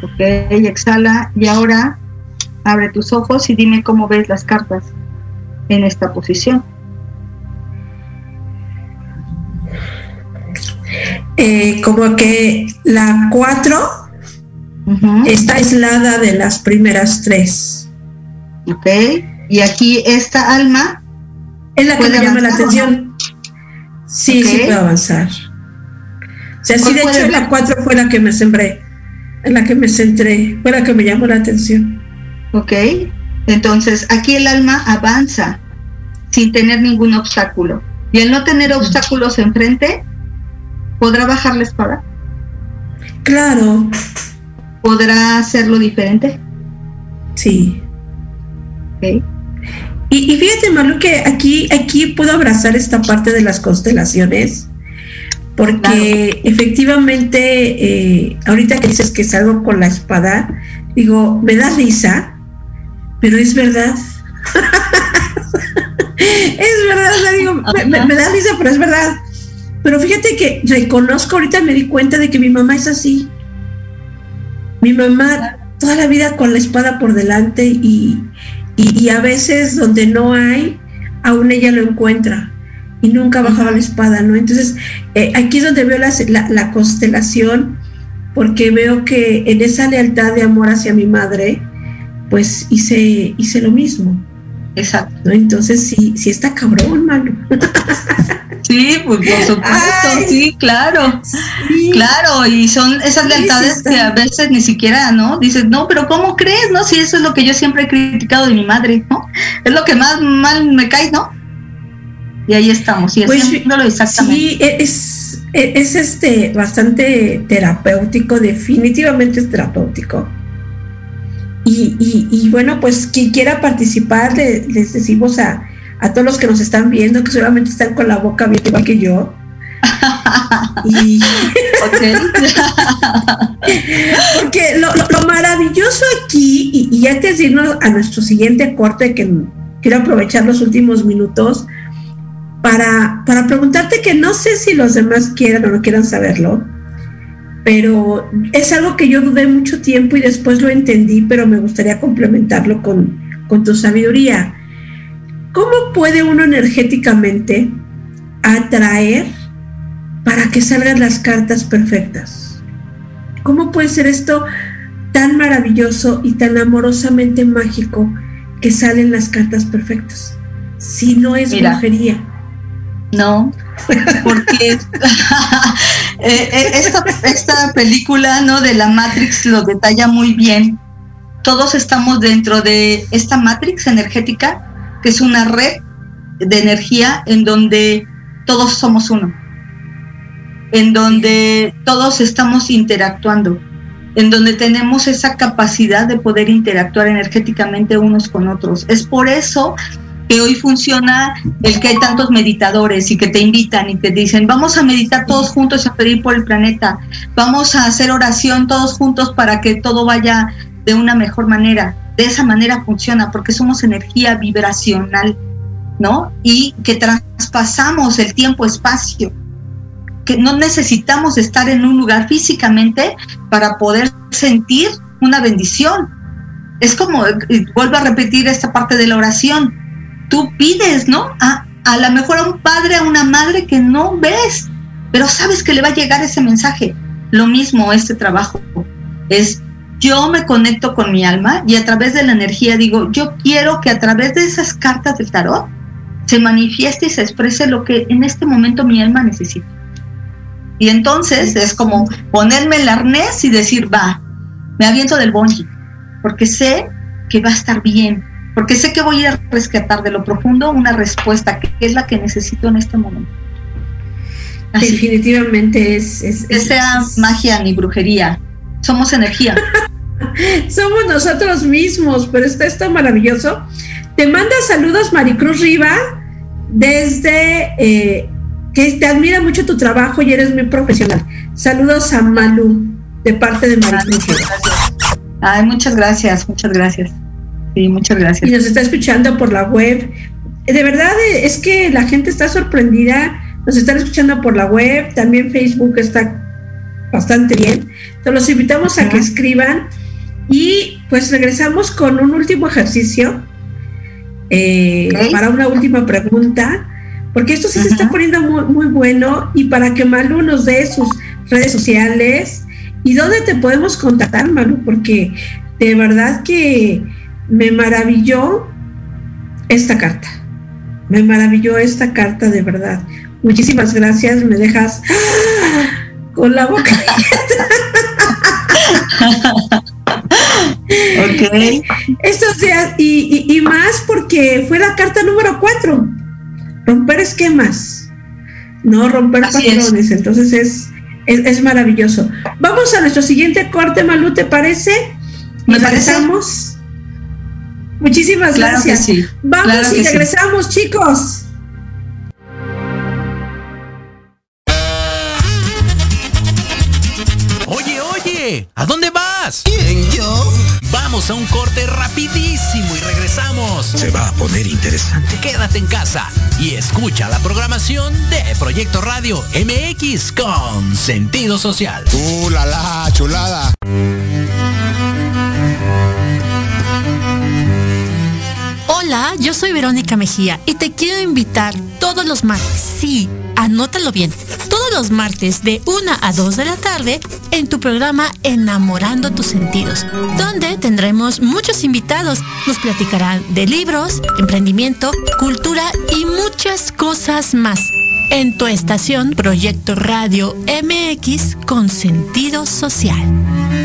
Ok, exhala. Y ahora abre tus ojos y dime cómo ves las cartas en esta posición. Eh, como que la 4 está aislada de las primeras tres. Ok, y aquí esta alma es la que me llama la atención. Sí, okay. sí puedo avanzar. O sea, sí, de hecho, la 4 fue la que me sembré, en la que me centré, fue la que me llamó la atención. Ok, entonces aquí el alma avanza sin tener ningún obstáculo. Y al no tener obstáculos enfrente, ¿podrá bajar la espada? Claro. ¿Podrá hacerlo diferente? Sí. Okay. Y, y, fíjate, Malu, que aquí, aquí puedo abrazar esta parte de las constelaciones, porque claro. efectivamente, eh, ahorita que dices que salgo con la espada, digo, me da risa, pero es verdad. es verdad, o sea, digo, me, me, me da risa, pero es verdad. Pero fíjate que reconozco, ahorita me di cuenta de que mi mamá es así. Mi mamá toda la vida con la espada por delante y, y, y, a veces donde no hay, aún ella lo encuentra y nunca bajaba la espada, ¿no? Entonces, eh, aquí es donde veo la, la, la, constelación, porque veo que en esa lealtad de amor hacia mi madre, pues hice, hice lo mismo. Exacto. ¿no? Entonces, sí, sí está cabrón, mano. Sí, pues por supuesto, Ay, sí, claro, sí. claro, y son esas lealtades sí, que a veces ni siquiera, ¿no? Dices, no, pero ¿cómo crees, no? Si eso es lo que yo siempre he criticado de mi madre, ¿no? Es lo que más mal me cae, ¿no? Y ahí estamos, y pues, exactamente. Sí, es, es este bastante terapéutico, definitivamente es terapéutico. Y, bueno, pues quien quiera participar, les decimos a, a todos los que nos están viendo, que seguramente están con la boca abierta igual que yo. y porque lo, maravilloso aquí, y, y, antes de irnos a nuestro siguiente corte, que quiero aprovechar los últimos minutos para, para preguntarte que no sé si los demás quieran o no quieran saberlo, pero es algo que yo dudé mucho tiempo y después lo entendí, pero me gustaría complementarlo con, con tu sabiduría. ¿Cómo puede uno energéticamente atraer para que salgan las cartas perfectas? ¿Cómo puede ser esto tan maravilloso y tan amorosamente mágico que salen las cartas perfectas? Si no es brujería. No, porque eh, eh, esta, esta película ¿no? de la Matrix lo detalla muy bien. Todos estamos dentro de esta Matrix energética, que es una red de energía en donde todos somos uno, en donde todos estamos interactuando, en donde tenemos esa capacidad de poder interactuar energéticamente unos con otros. Es por eso que hoy funciona el que hay tantos meditadores y que te invitan y te dicen, vamos a meditar todos juntos y a pedir por el planeta, vamos a hacer oración todos juntos para que todo vaya de una mejor manera. De esa manera funciona porque somos energía vibracional, ¿no? Y que traspasamos el tiempo-espacio, que no necesitamos estar en un lugar físicamente para poder sentir una bendición. Es como, vuelvo a repetir esta parte de la oración, tú pides, ¿no? A, a lo mejor a un padre, a una madre que no ves, pero sabes que le va a llegar ese mensaje. Lo mismo este trabajo es yo me conecto con mi alma y a través de la energía digo, yo quiero que a través de esas cartas del tarot se manifieste y se exprese lo que en este momento mi alma necesita. Y entonces es como ponerme el arnés y decir, va, me aviento del bungee, porque sé que va a estar bien, porque sé que voy a rescatar de lo profundo una respuesta que es la que necesito en este momento. Definitivamente es, es, que sea magia ni brujería, somos energía. somos nosotros mismos, pero está esto maravilloso. Te manda saludos Maricruz Riva desde eh, que te admira mucho tu trabajo y eres muy profesional. Saludos a Malu de parte de Maricruz Riva. Ay, muchas gracias, muchas gracias. Sí, muchas gracias. Y nos está escuchando por la web. De verdad es que la gente está sorprendida. Nos están escuchando por la web. También Facebook está bastante bien. Entonces los invitamos a que escriban. Y pues regresamos con un último ejercicio eh, para una última pregunta. Porque esto sí se está poniendo muy, muy bueno. Y para que Malu nos dé sus redes sociales. ¿Y dónde te podemos contactar, Malu? Porque de verdad que me maravilló esta carta. Me maravilló esta carta de verdad. Muchísimas gracias, me dejas con la boca ok. Estos días, y, más porque fue la carta número cuatro. Romper esquemas, no romper patrones. Entonces es, es, maravilloso. Vamos a nuestro siguiente corte, Malú, ¿te parece? Me parece. Muchísimas gracias. Vamos y regresamos, chicos. ¿A dónde vas? ¿Quién, yo? Vamos a un corte rapidísimo y regresamos. Se va a poner interesante. Quédate en casa y escucha la programación de Proyecto Radio MX con sentido social. ¡Uh, la, la chulada! Hola, yo soy Verónica Mejía y te quiero invitar todos los martes, sí, anótalo bien, todos los martes de 1 a 2 de la tarde en tu programa Enamorando tus sentidos, donde tendremos muchos invitados. Nos platicarán de libros, emprendimiento, cultura y muchas cosas más. En tu estación Proyecto Radio MX con sentido social.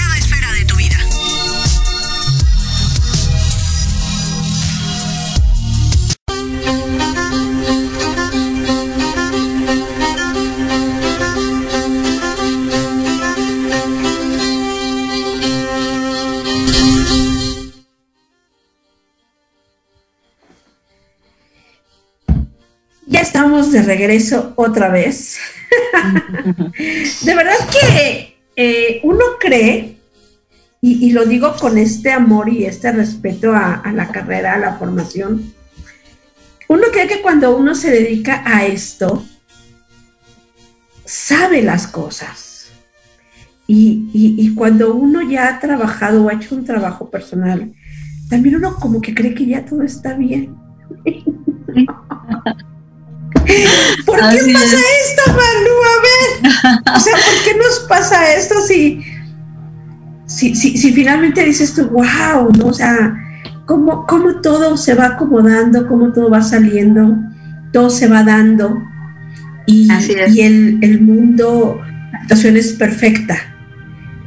De regreso otra vez. de verdad que eh, uno cree, y, lo digo con este amor y este respeto a, la carrera, a la formación, uno cree que cuando uno se dedica a esto, sabe las cosas. Y, y, cuando uno ya ha trabajado o ha hecho un trabajo personal, también uno como que cree que ya todo está bien. ¿Por qué pasa esto, Manu? A ver. O sea, ¿por qué nos pasa esto si, si, si, finalmente dices tú, wow, ¿no? O sea, ¿cómo, cómo todo se va acomodando, cómo todo va saliendo, todo se va dando. Y, y el, el, mundo, la situación es perfecta.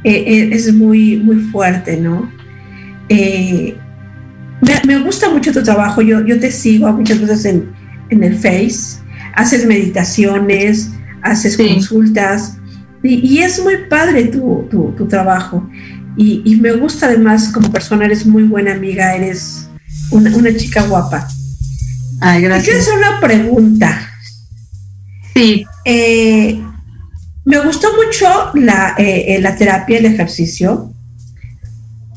Eh, eh, es muy, muy fuerte, ¿no? Eh, me, gusta mucho tu trabajo, yo, yo te sigo muchas veces en, en el Face haces meditaciones, haces consultas y, es muy padre tu, trabajo. Y, me gusta además como persona, eres muy buena amiga, eres una, chica guapa. Ay, gracias. quiero hacer una pregunta. Sí. Eh, me gustó mucho la, eh, eh, la terapia, el ejercicio.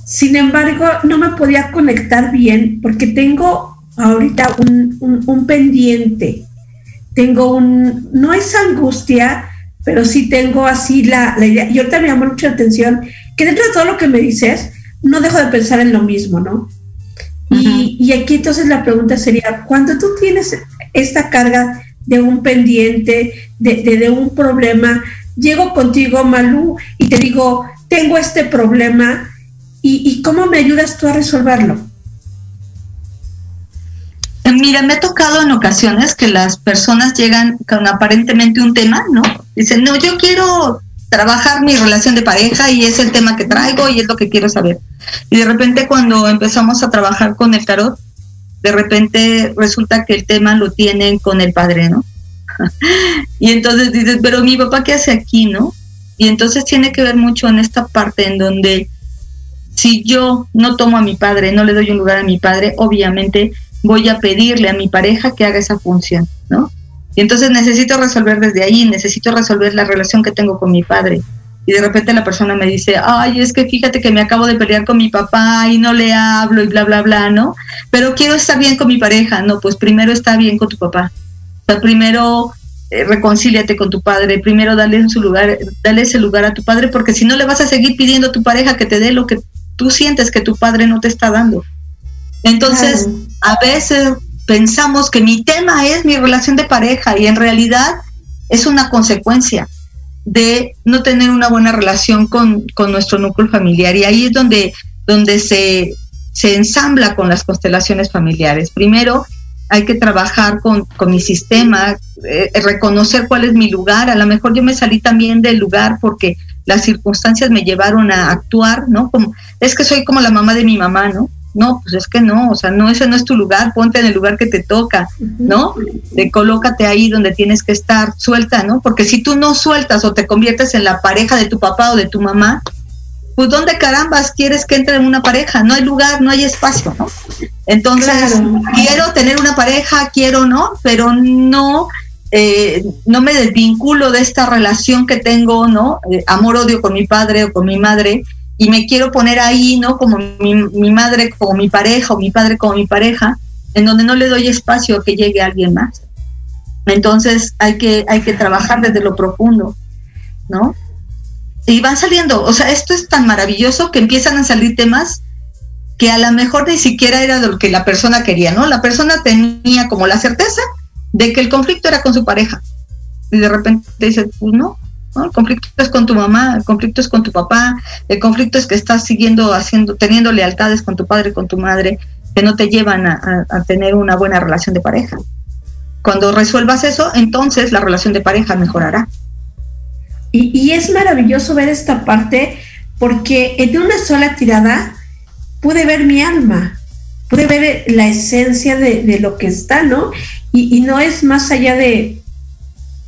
Sin embargo, no me podía conectar bien porque tengo ahorita un, un pendiente tengo un, no es angustia, pero sí tengo así la, idea. Y ahorita me llamó mucha atención que dentro de todo lo que me dices, no dejo de pensar en lo mismo, ¿no? y, aquí entonces la pregunta sería, cuando tú tienes esta carga de un pendiente, de, un problema, llego contigo, Malú, y te digo, tengo este problema, y cómo me ayudas tú a resolverlo? Mira, me ha tocado en ocasiones que las personas llegan con aparentemente un tema, ¿no? Dicen, no, yo quiero trabajar mi relación de pareja y es el tema que traigo y es lo que quiero saber. Y de repente cuando empezamos a trabajar con el tarot, de repente resulta que el tema lo tienen con el padre, ¿no? y entonces dices, pero mi papá, ¿qué hace aquí, no? Y entonces tiene que ver mucho en esta parte en donde si yo no tomo a mi padre, no le doy un lugar a mi padre, obviamente voy a pedirle a mi pareja que haga esa función, ¿no? Y entonces necesito resolver desde ahí, necesito resolver la relación que tengo con mi padre. Y de repente la persona me dice, ay, es que fíjate que me acabo de pelear con mi papá y no le hablo y bla, bla, bla, ¿no? Pero quiero estar bien con mi pareja. No, pues primero está bien con tu papá. O sea, primero eh, reconcíliate con tu padre, primero dale su lugar, dale ese lugar a tu padre, porque si no le vas a seguir pidiendo a tu pareja que te dé lo que tú sientes que tu padre no te está dando. Entonces, a veces pensamos que mi tema es mi relación de pareja y en realidad es una consecuencia de no tener una buena relación con, nuestro núcleo familiar. Y ahí es donde, donde se, se ensambla con las constelaciones familiares. Primero, hay que trabajar con, mi sistema, eh, reconocer cuál es mi lugar. A lo mejor yo me salí también del lugar porque las circunstancias me llevaron a actuar, ¿no? Como, es que soy como la mamá de mi mamá, ¿no? No, pues es que no, o sea, no, ese no es tu lugar, ponte en el lugar que te toca, ¿no? De colócate ahí donde tienes que estar, suelta, ¿no? Porque si tú no sueltas o te conviertes en la pareja de tu papá o de tu mamá, pues ¿dónde carambas quieres que entre en una pareja? No hay lugar, no hay espacio, ¿no? Entonces, quiero tener una pareja, quiero, ¿no? Pero no, eh, no me desvinculo de esta relación que tengo, ¿no? Eh, Amor-odio con mi padre o con mi madre, y me quiero poner ahí, ¿no? Como mi, madre, como mi pareja, o mi padre como mi pareja, en donde no le doy espacio a que llegue alguien más. Entonces hay que, hay que trabajar desde lo profundo, ¿no? Y van saliendo, o sea, esto es tan maravilloso que empiezan a salir temas que a lo mejor ni siquiera era lo que la persona quería, ¿no? La persona tenía como la certeza de que el conflicto era con su pareja. Y de repente dice, pues no, ¿no? El conflicto es con tu mamá, el conflicto es con tu papá, el conflicto es que estás siguiendo haciendo, teniendo lealtades con tu padre, con tu madre, que no te llevan a, tener una buena relación de pareja. Cuando resuelvas eso, entonces la relación de pareja mejorará. Y, es maravilloso ver esta parte porque en una sola tirada pude ver mi alma, pude ver la esencia de, lo que está, ¿no? Y, no es más allá de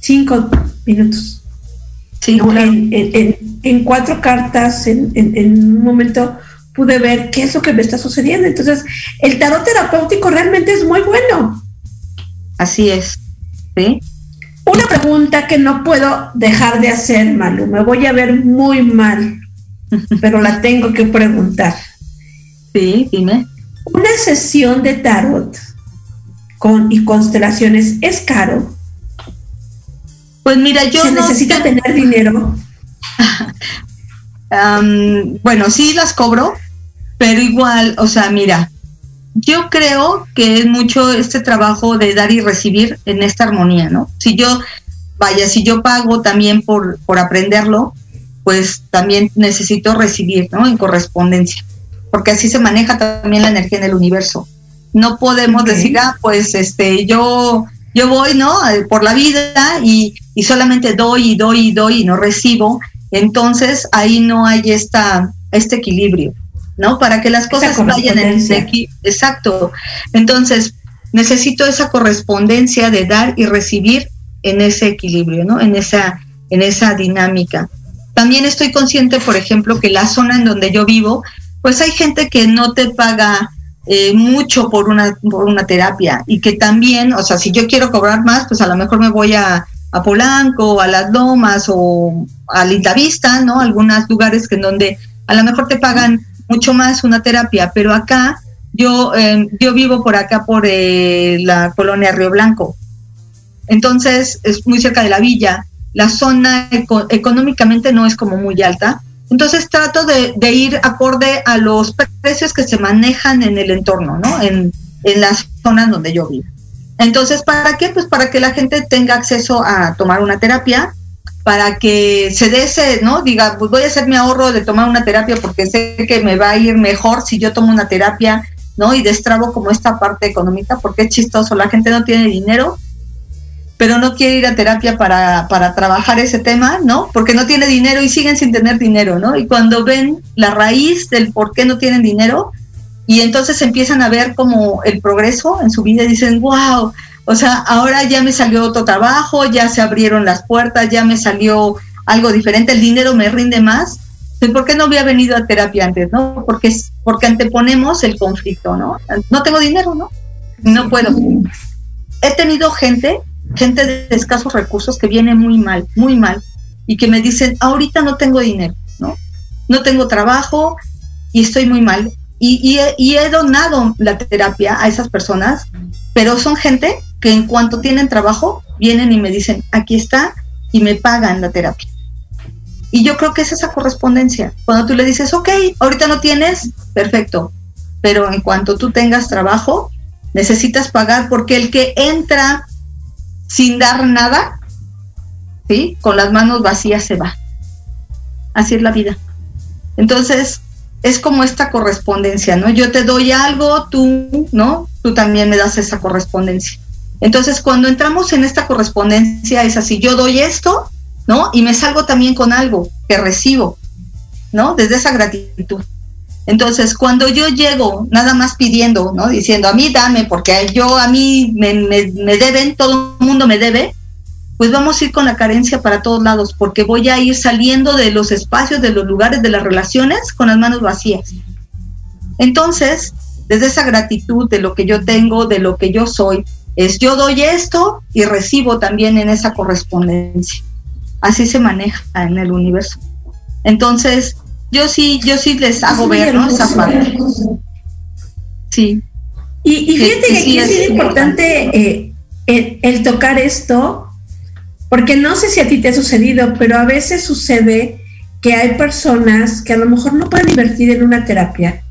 cinco minutos. Sí, en, en, en, cuatro cartas, en, un momento pude ver qué es lo que me está sucediendo. Entonces, el tarot terapéutico realmente es muy bueno. Así es. ¿Sí? Una pregunta que no puedo dejar de hacer, Malu. Me voy a ver muy mal, pero la tengo que preguntar. Sí, dime. Una sesión de tarot con y constelaciones es caro. Pues mira, yo ¿Se no necesita sé- tener dinero. Am, bueno, sí las cobro, pero igual, o sea, mira, yo creo que es mucho este trabajo de dar y recibir en esta armonía, ¿no? Si yo, vaya, si yo pago también por, por aprenderlo, pues también necesito recibir, ¿no? En correspondencia, porque así se maneja también la energía en el universo. No podemos decir, ah, pues este, yo, yo voy, ¿no? Por la vida y, y solamente doy y doy y doy y no recibo. Entonces ahí no hay esta, este equilibrio, ¿no? Para que las cosas vayan en correspondencia. equi- Exacto. Entonces necesito esa correspondencia de dar y recibir en ese equilibrio, ¿no? En esa, en esa dinámica. También estoy consciente, por ejemplo, que la zona en donde yo vivo, pues hay gente que no te paga eh, mucho por una, por una terapia y que también, o sea, si yo quiero cobrar más, pues a lo mejor me voy a, a Polanco, a Las Lomas o a Lindavista, ¿no? Algunos lugares que en donde a lo mejor te pagan mucho más una terapia, pero acá yo, eh, yo vivo por acá por eh, la colonia Río Blanco. Entonces es muy cerca de la villa. La zona eco- económicamente no es como muy alta. Entonces trato de, de ir acorde a los precios que se manejan en el entorno, ¿no? En, en las zonas donde yo vivo. Entonces, ¿para qué? Pues para que la gente tenga acceso a tomar una terapia, para que se dé ese, ¿no? Diga, pues voy a hacer mi ahorro de tomar una terapia porque sé que me va a ir mejor si yo tomo una terapia, ¿no? Y destrabo como esta parte económica, porque es chistoso, la gente no tiene dinero, pero no quiere ir a terapia para, para trabajar ese tema, ¿no? Porque no tiene dinero y siguen sin tener dinero, ¿no? Y cuando ven la raíz del por qué no tienen dinero, y entonces empiezan a ver como el progreso en su vida y dicen, wow, o sea, ahora ya me salió otro trabajo, ya se abrieron las puertas, ya me salió algo diferente, el dinero me rinde más. Pues, ¿Por qué no había venido a terapia antes, no? Porque, porque anteponemos el conflicto, ¿no? No tengo dinero, ¿no? No puedo. He tenido gente, gente de escasos recursos que viene muy mal, muy mal, y que me dicen, ahorita no tengo dinero, ¿no? No tengo trabajo y estoy muy mal. Y, he donado la terapia a esas personas, pero son gente que en cuanto tienen trabajo, vienen y me dicen, aquí está, y me pagan la terapia. Y yo creo que es esa correspondencia. Cuando tú le dices, ok, ahorita no tienes, perfecto, pero en cuanto tú tengas trabajo, necesitas pagar porque el que entra sin dar nada, ¿sí? Con las manos vacías se va. Así es la vida. Entonces, es como esta correspondencia, ¿no? Yo te doy algo, tú, ¿no? Tú también me das esa correspondencia. Entonces, cuando entramos en esta correspondencia, es así, yo doy esto, ¿no? Y me salgo también con algo que recibo, ¿no? Desde esa gratitud. Entonces, cuando yo llego nada más pidiendo, ¿no? Diciendo, a mí dame, porque yo, a mí me, me- me deben, todo el mundo me debe, pues vamos a ir con la carencia para todos lados, porque voy a ir saliendo de los espacios, de los lugares, de las relaciones con las manos vacías. Entonces, desde esa gratitud de lo que yo tengo, de lo que yo soy, es yo doy esto y recibo también en esa correspondencia. Así se maneja en el universo. Entonces, yo sí, yo sí les hago ver, ¿no? Esa parte. Sí. Y, fíjate que, aquí es, importante eh, el, tocar esto, porque no sé si a ti te ha sucedido, pero a veces sucede que hay personas que a lo mejor no pueden invertir en una terapia,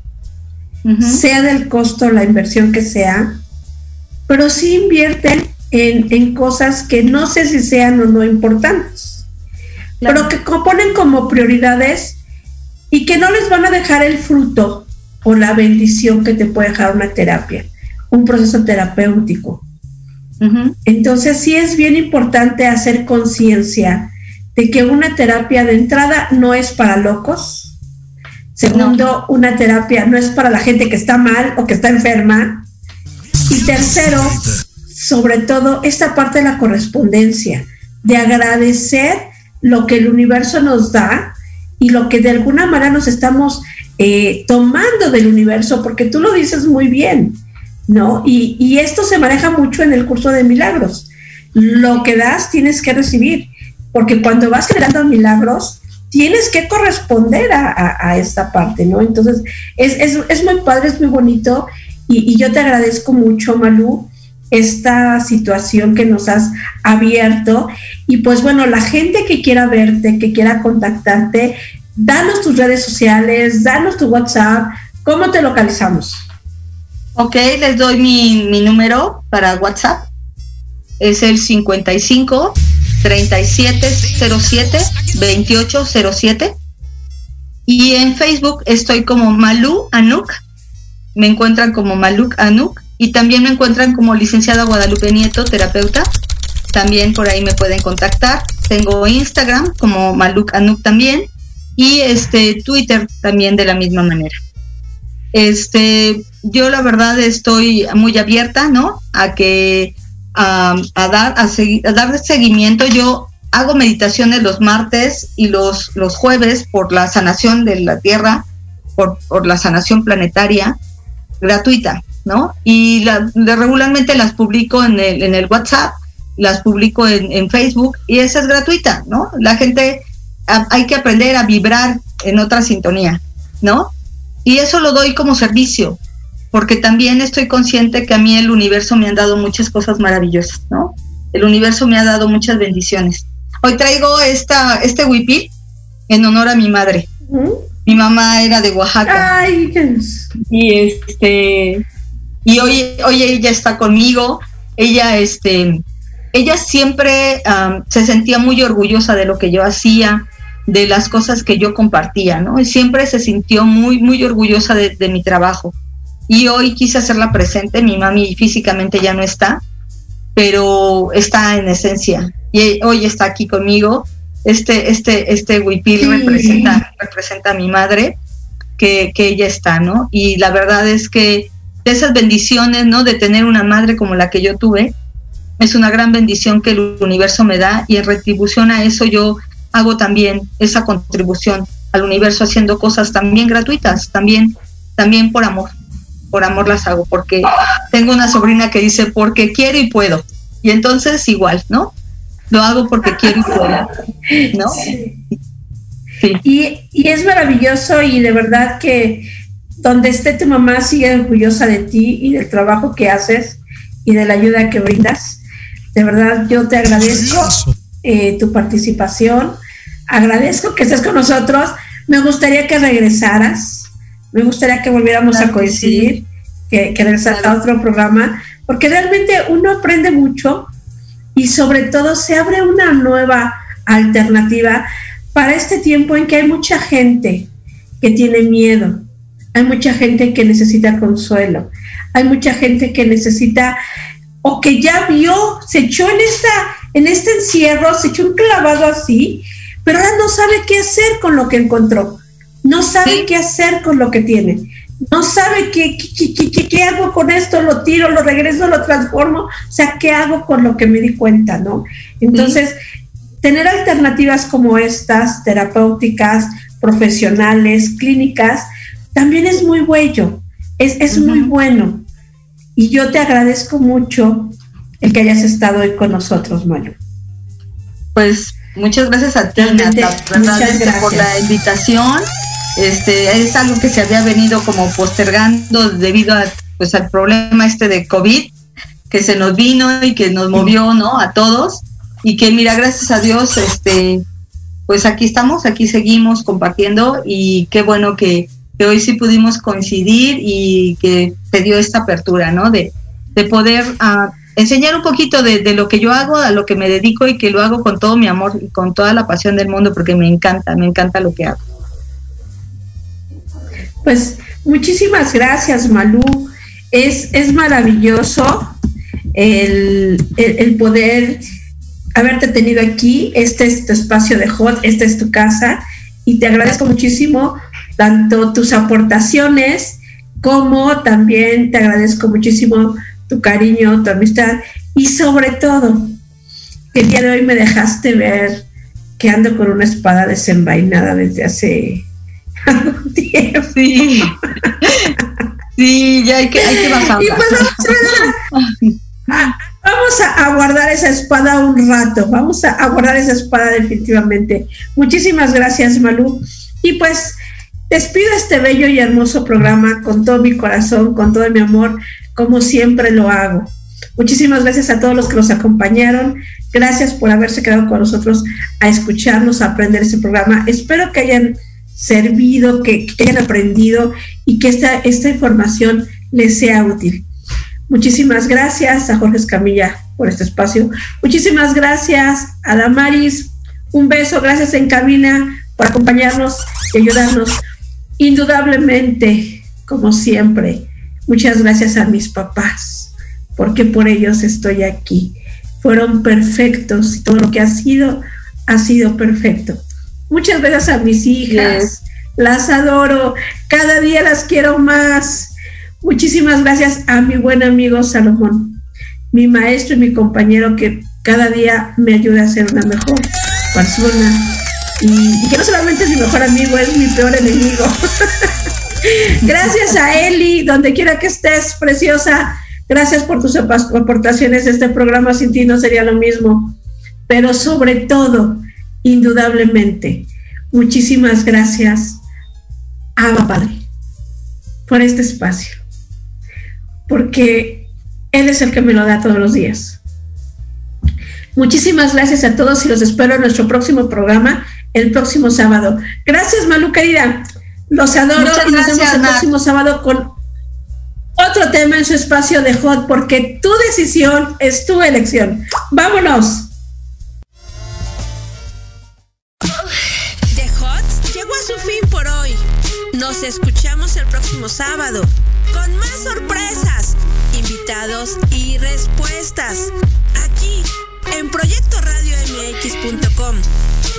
sea del costo, la inversión que sea, pero sí invierten en, cosas que no sé si sean o no importantes, pero que ponen como prioridades y que no les van a dejar el fruto o la bendición que te puede dejar una terapia, un proceso terapéutico. Entonces sí es bien importante hacer conciencia de que una terapia de entrada no es para locos. Segundo, una terapia no es para la gente que está mal o que está enferma. Y tercero, sobre todo, esta parte de la correspondencia, de agradecer lo que el universo nos da y lo que de alguna manera nos estamos eh, tomando del universo, porque tú lo dices muy bien, ¿no? Y, esto se maneja mucho en el curso de milagros. Lo que das tienes que recibir, porque cuando vas generando milagros, tienes que corresponder a, esta parte, ¿no? Entonces, es, muy padre, es muy bonito, y, y yo te agradezco mucho, Malú, esta situación que nos has abierto. Y pues bueno, la gente que quiera verte, que quiera contactarte, danos tus redes sociales, danos tu WhatsApp, ¿cómo te localizamos? Ok, les doy mi, número para WhatsApp. Es el 55 3707 2807. Y en Facebook estoy como Malu Anuk. Me encuentran como Maluk Anuk. Y también me encuentran como licenciada Guadalupe Nieto, terapeuta. También por ahí me pueden contactar. Tengo Instagram como Maluk Anuk también y este Twitter también de la misma manera. Este, yo la verdad estoy muy abierta, ¿no? A que a, dar a, seguir, a dar seguimiento. Yo hago meditaciones los martes y los, los jueves por la sanación de la Tierra, por, por la sanación planetaria gratuita, ¿no? Y la, regularmente las publico en el, en el WhatsApp, las publico en, en Facebook y esa es gratuita, ¿no? La gente hay que aprender a vibrar en otra sintonía, ¿no? Y eso lo doy como servicio, porque también estoy consciente que a mí el universo me ha dado muchas cosas maravillosas, ¿no? El universo me ha dado muchas bendiciones. Hoy traigo esta, este huipil en honor a mi madre. Mi mamá era de Oaxaca. Ay, y este y hoy, hoy ella está conmigo. Ella este ella siempre se sentía muy orgullosa de lo que yo hacía, de las cosas que yo compartía, ¿no? Y siempre se sintió muy, muy orgullosa de, mi trabajo. Y hoy quise hacerla presente, mi mami físicamente ya no está, pero está en esencia. Y hoy está aquí conmigo. Este, este, este huipil representa, representa a mi madre, que, que ella está, ¿no? Y la verdad es que de esas bendiciones, ¿no? De tener una madre como la que yo tuve, es una gran bendición que el universo me da y en retribución a eso yo hago también esa contribución al universo haciendo cosas también gratuitas, también, también por amor, por amor las hago, porque tengo una sobrina que dice porque quiero y puedo, y entonces igual, ¿no? Lo hago porque quiero y puedo, ¿no? Y, y es maravilloso y de verdad que donde esté tu mamá sigue orgullosa de ti y del trabajo que haces y de la ayuda que brindas. De verdad, yo te agradezco eh, tu participación. Agradezco que estés con nosotros. Me gustaría que regresaras. Me gustaría que volviéramos a coincidir, que, que regresaras a otro programa, porque realmente uno aprende mucho y sobre todo se abre una nueva alternativa para este tiempo en que hay mucha gente que tiene miedo, hay mucha gente que necesita consuelo, hay mucha gente que necesita o que ya vio, se echó en esta en este encierro se echó un clavado así, pero ahora no sabe qué hacer con lo que encontró, no sabe qué hacer con lo que tiene, no sabe qué, qué, hago con esto, lo tiro, lo regreso, lo transformo, o sea, qué hago con lo que me di cuenta, ¿no? Entonces, tener alternativas como estas, terapéuticas, profesionales, clínicas, también es muy bueno, es, muy bueno. Y yo te agradezco mucho el que hayas estado hoy con nosotros, Malu. Pues muchas gracias a ti, Nata, por la invitación Este, es algo que se había venido como postergando debido a, pues, al problema este de COVID, que se nos vino y que nos movió, ¿no? A todos. Y que mira, gracias a Dios, este, pues aquí estamos, aquí seguimos compartiendo y qué bueno que, hoy sí pudimos coincidir y que te dio esta apertura, ¿no? De, de poder uh, enseñar un poquito de, lo que yo hago, a lo que me dedico y que lo hago con todo mi amor y con toda la pasión del mundo porque me encanta, me encanta lo que hago. Pues muchísimas gracias, Malú. Es, es maravilloso el, el poder haberte tenido aquí. Este es tu espacio de hot, esta es tu casa y te agradezco muchísimo tanto tus aportaciones como también te agradezco muchísimo tu cariño, tu amistad y sobre todo que el día de hoy me dejaste ver que ando con una espada desenvainada desde hace algún tiempo. Sí, sí ya hay que, hay que bajarla. Y pues Vamos a, guardar esa espada un rato, vamos a, guardar esa espada definitivamente. Muchísimas gracias, Malú. Y pues despido este bello y hermoso programa con todo mi corazón, con todo mi amor, como siempre lo hago. Muchísimas gracias a todos los que nos acompañaron. Gracias por haberse quedado con nosotros a escucharnos, a aprender este programa. Espero que hayan servido, que, hayan aprendido y que esta, esta información les sea útil. Muchísimas gracias a Jorge Escamilla por este espacio. Muchísimas gracias a Damaris. Un beso, gracias en cabina por acompañarnos y ayudarnos. Indudablemente, como siempre, muchas gracias a mis papás, porque por ellos estoy aquí. Fueron perfectos y todo lo que ha sido, ha sido perfecto. Muchas gracias a mis hijas. Las adoro. Cada día las quiero más Muchísimas gracias a mi buen amigo Salomón, mi maestro y mi compañero que cada día me ayuda a ser una mejor persona y, que no solamente es mi mejor amigo, es mi peor enemigo. gracias a Eli, donde quiera que estés, preciosa. Gracias por tus aportaciones. Este programa sin ti no sería lo mismo. Pero sobre todo, indudablemente, muchísimas gracias, a Padre, por este espacio porque Él es el que me lo da todos los días. Muchísimas gracias a todos y los espero en nuestro próximo programa el próximo sábado. Gracias, Malu querida. Los adoro y nos vemos el próximo sábado con otro tema en su espacio de Hot, porque tu decisión es tu elección. Vámonos. The Hot llegó a su fin por hoy. Nos escuchamos el próximo sábado con más sorpresas, invitados y respuestas aquí en proyectoradiomx.com.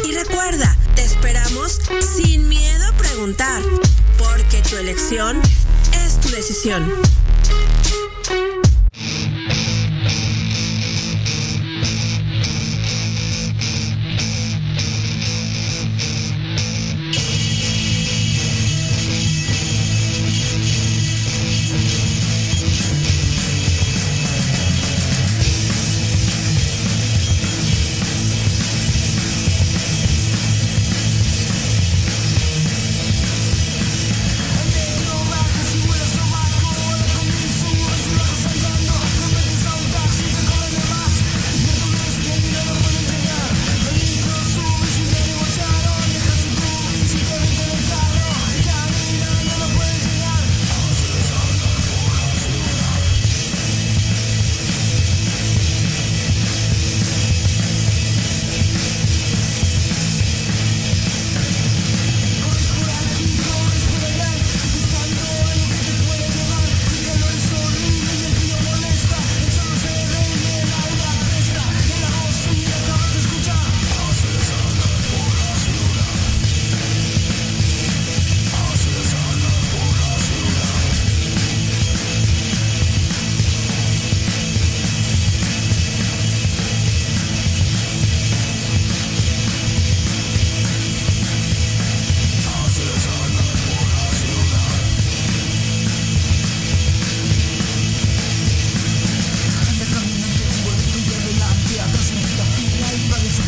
Y recuerda, te esperamos sin miedo a preguntar, porque tu elección es tu decisión.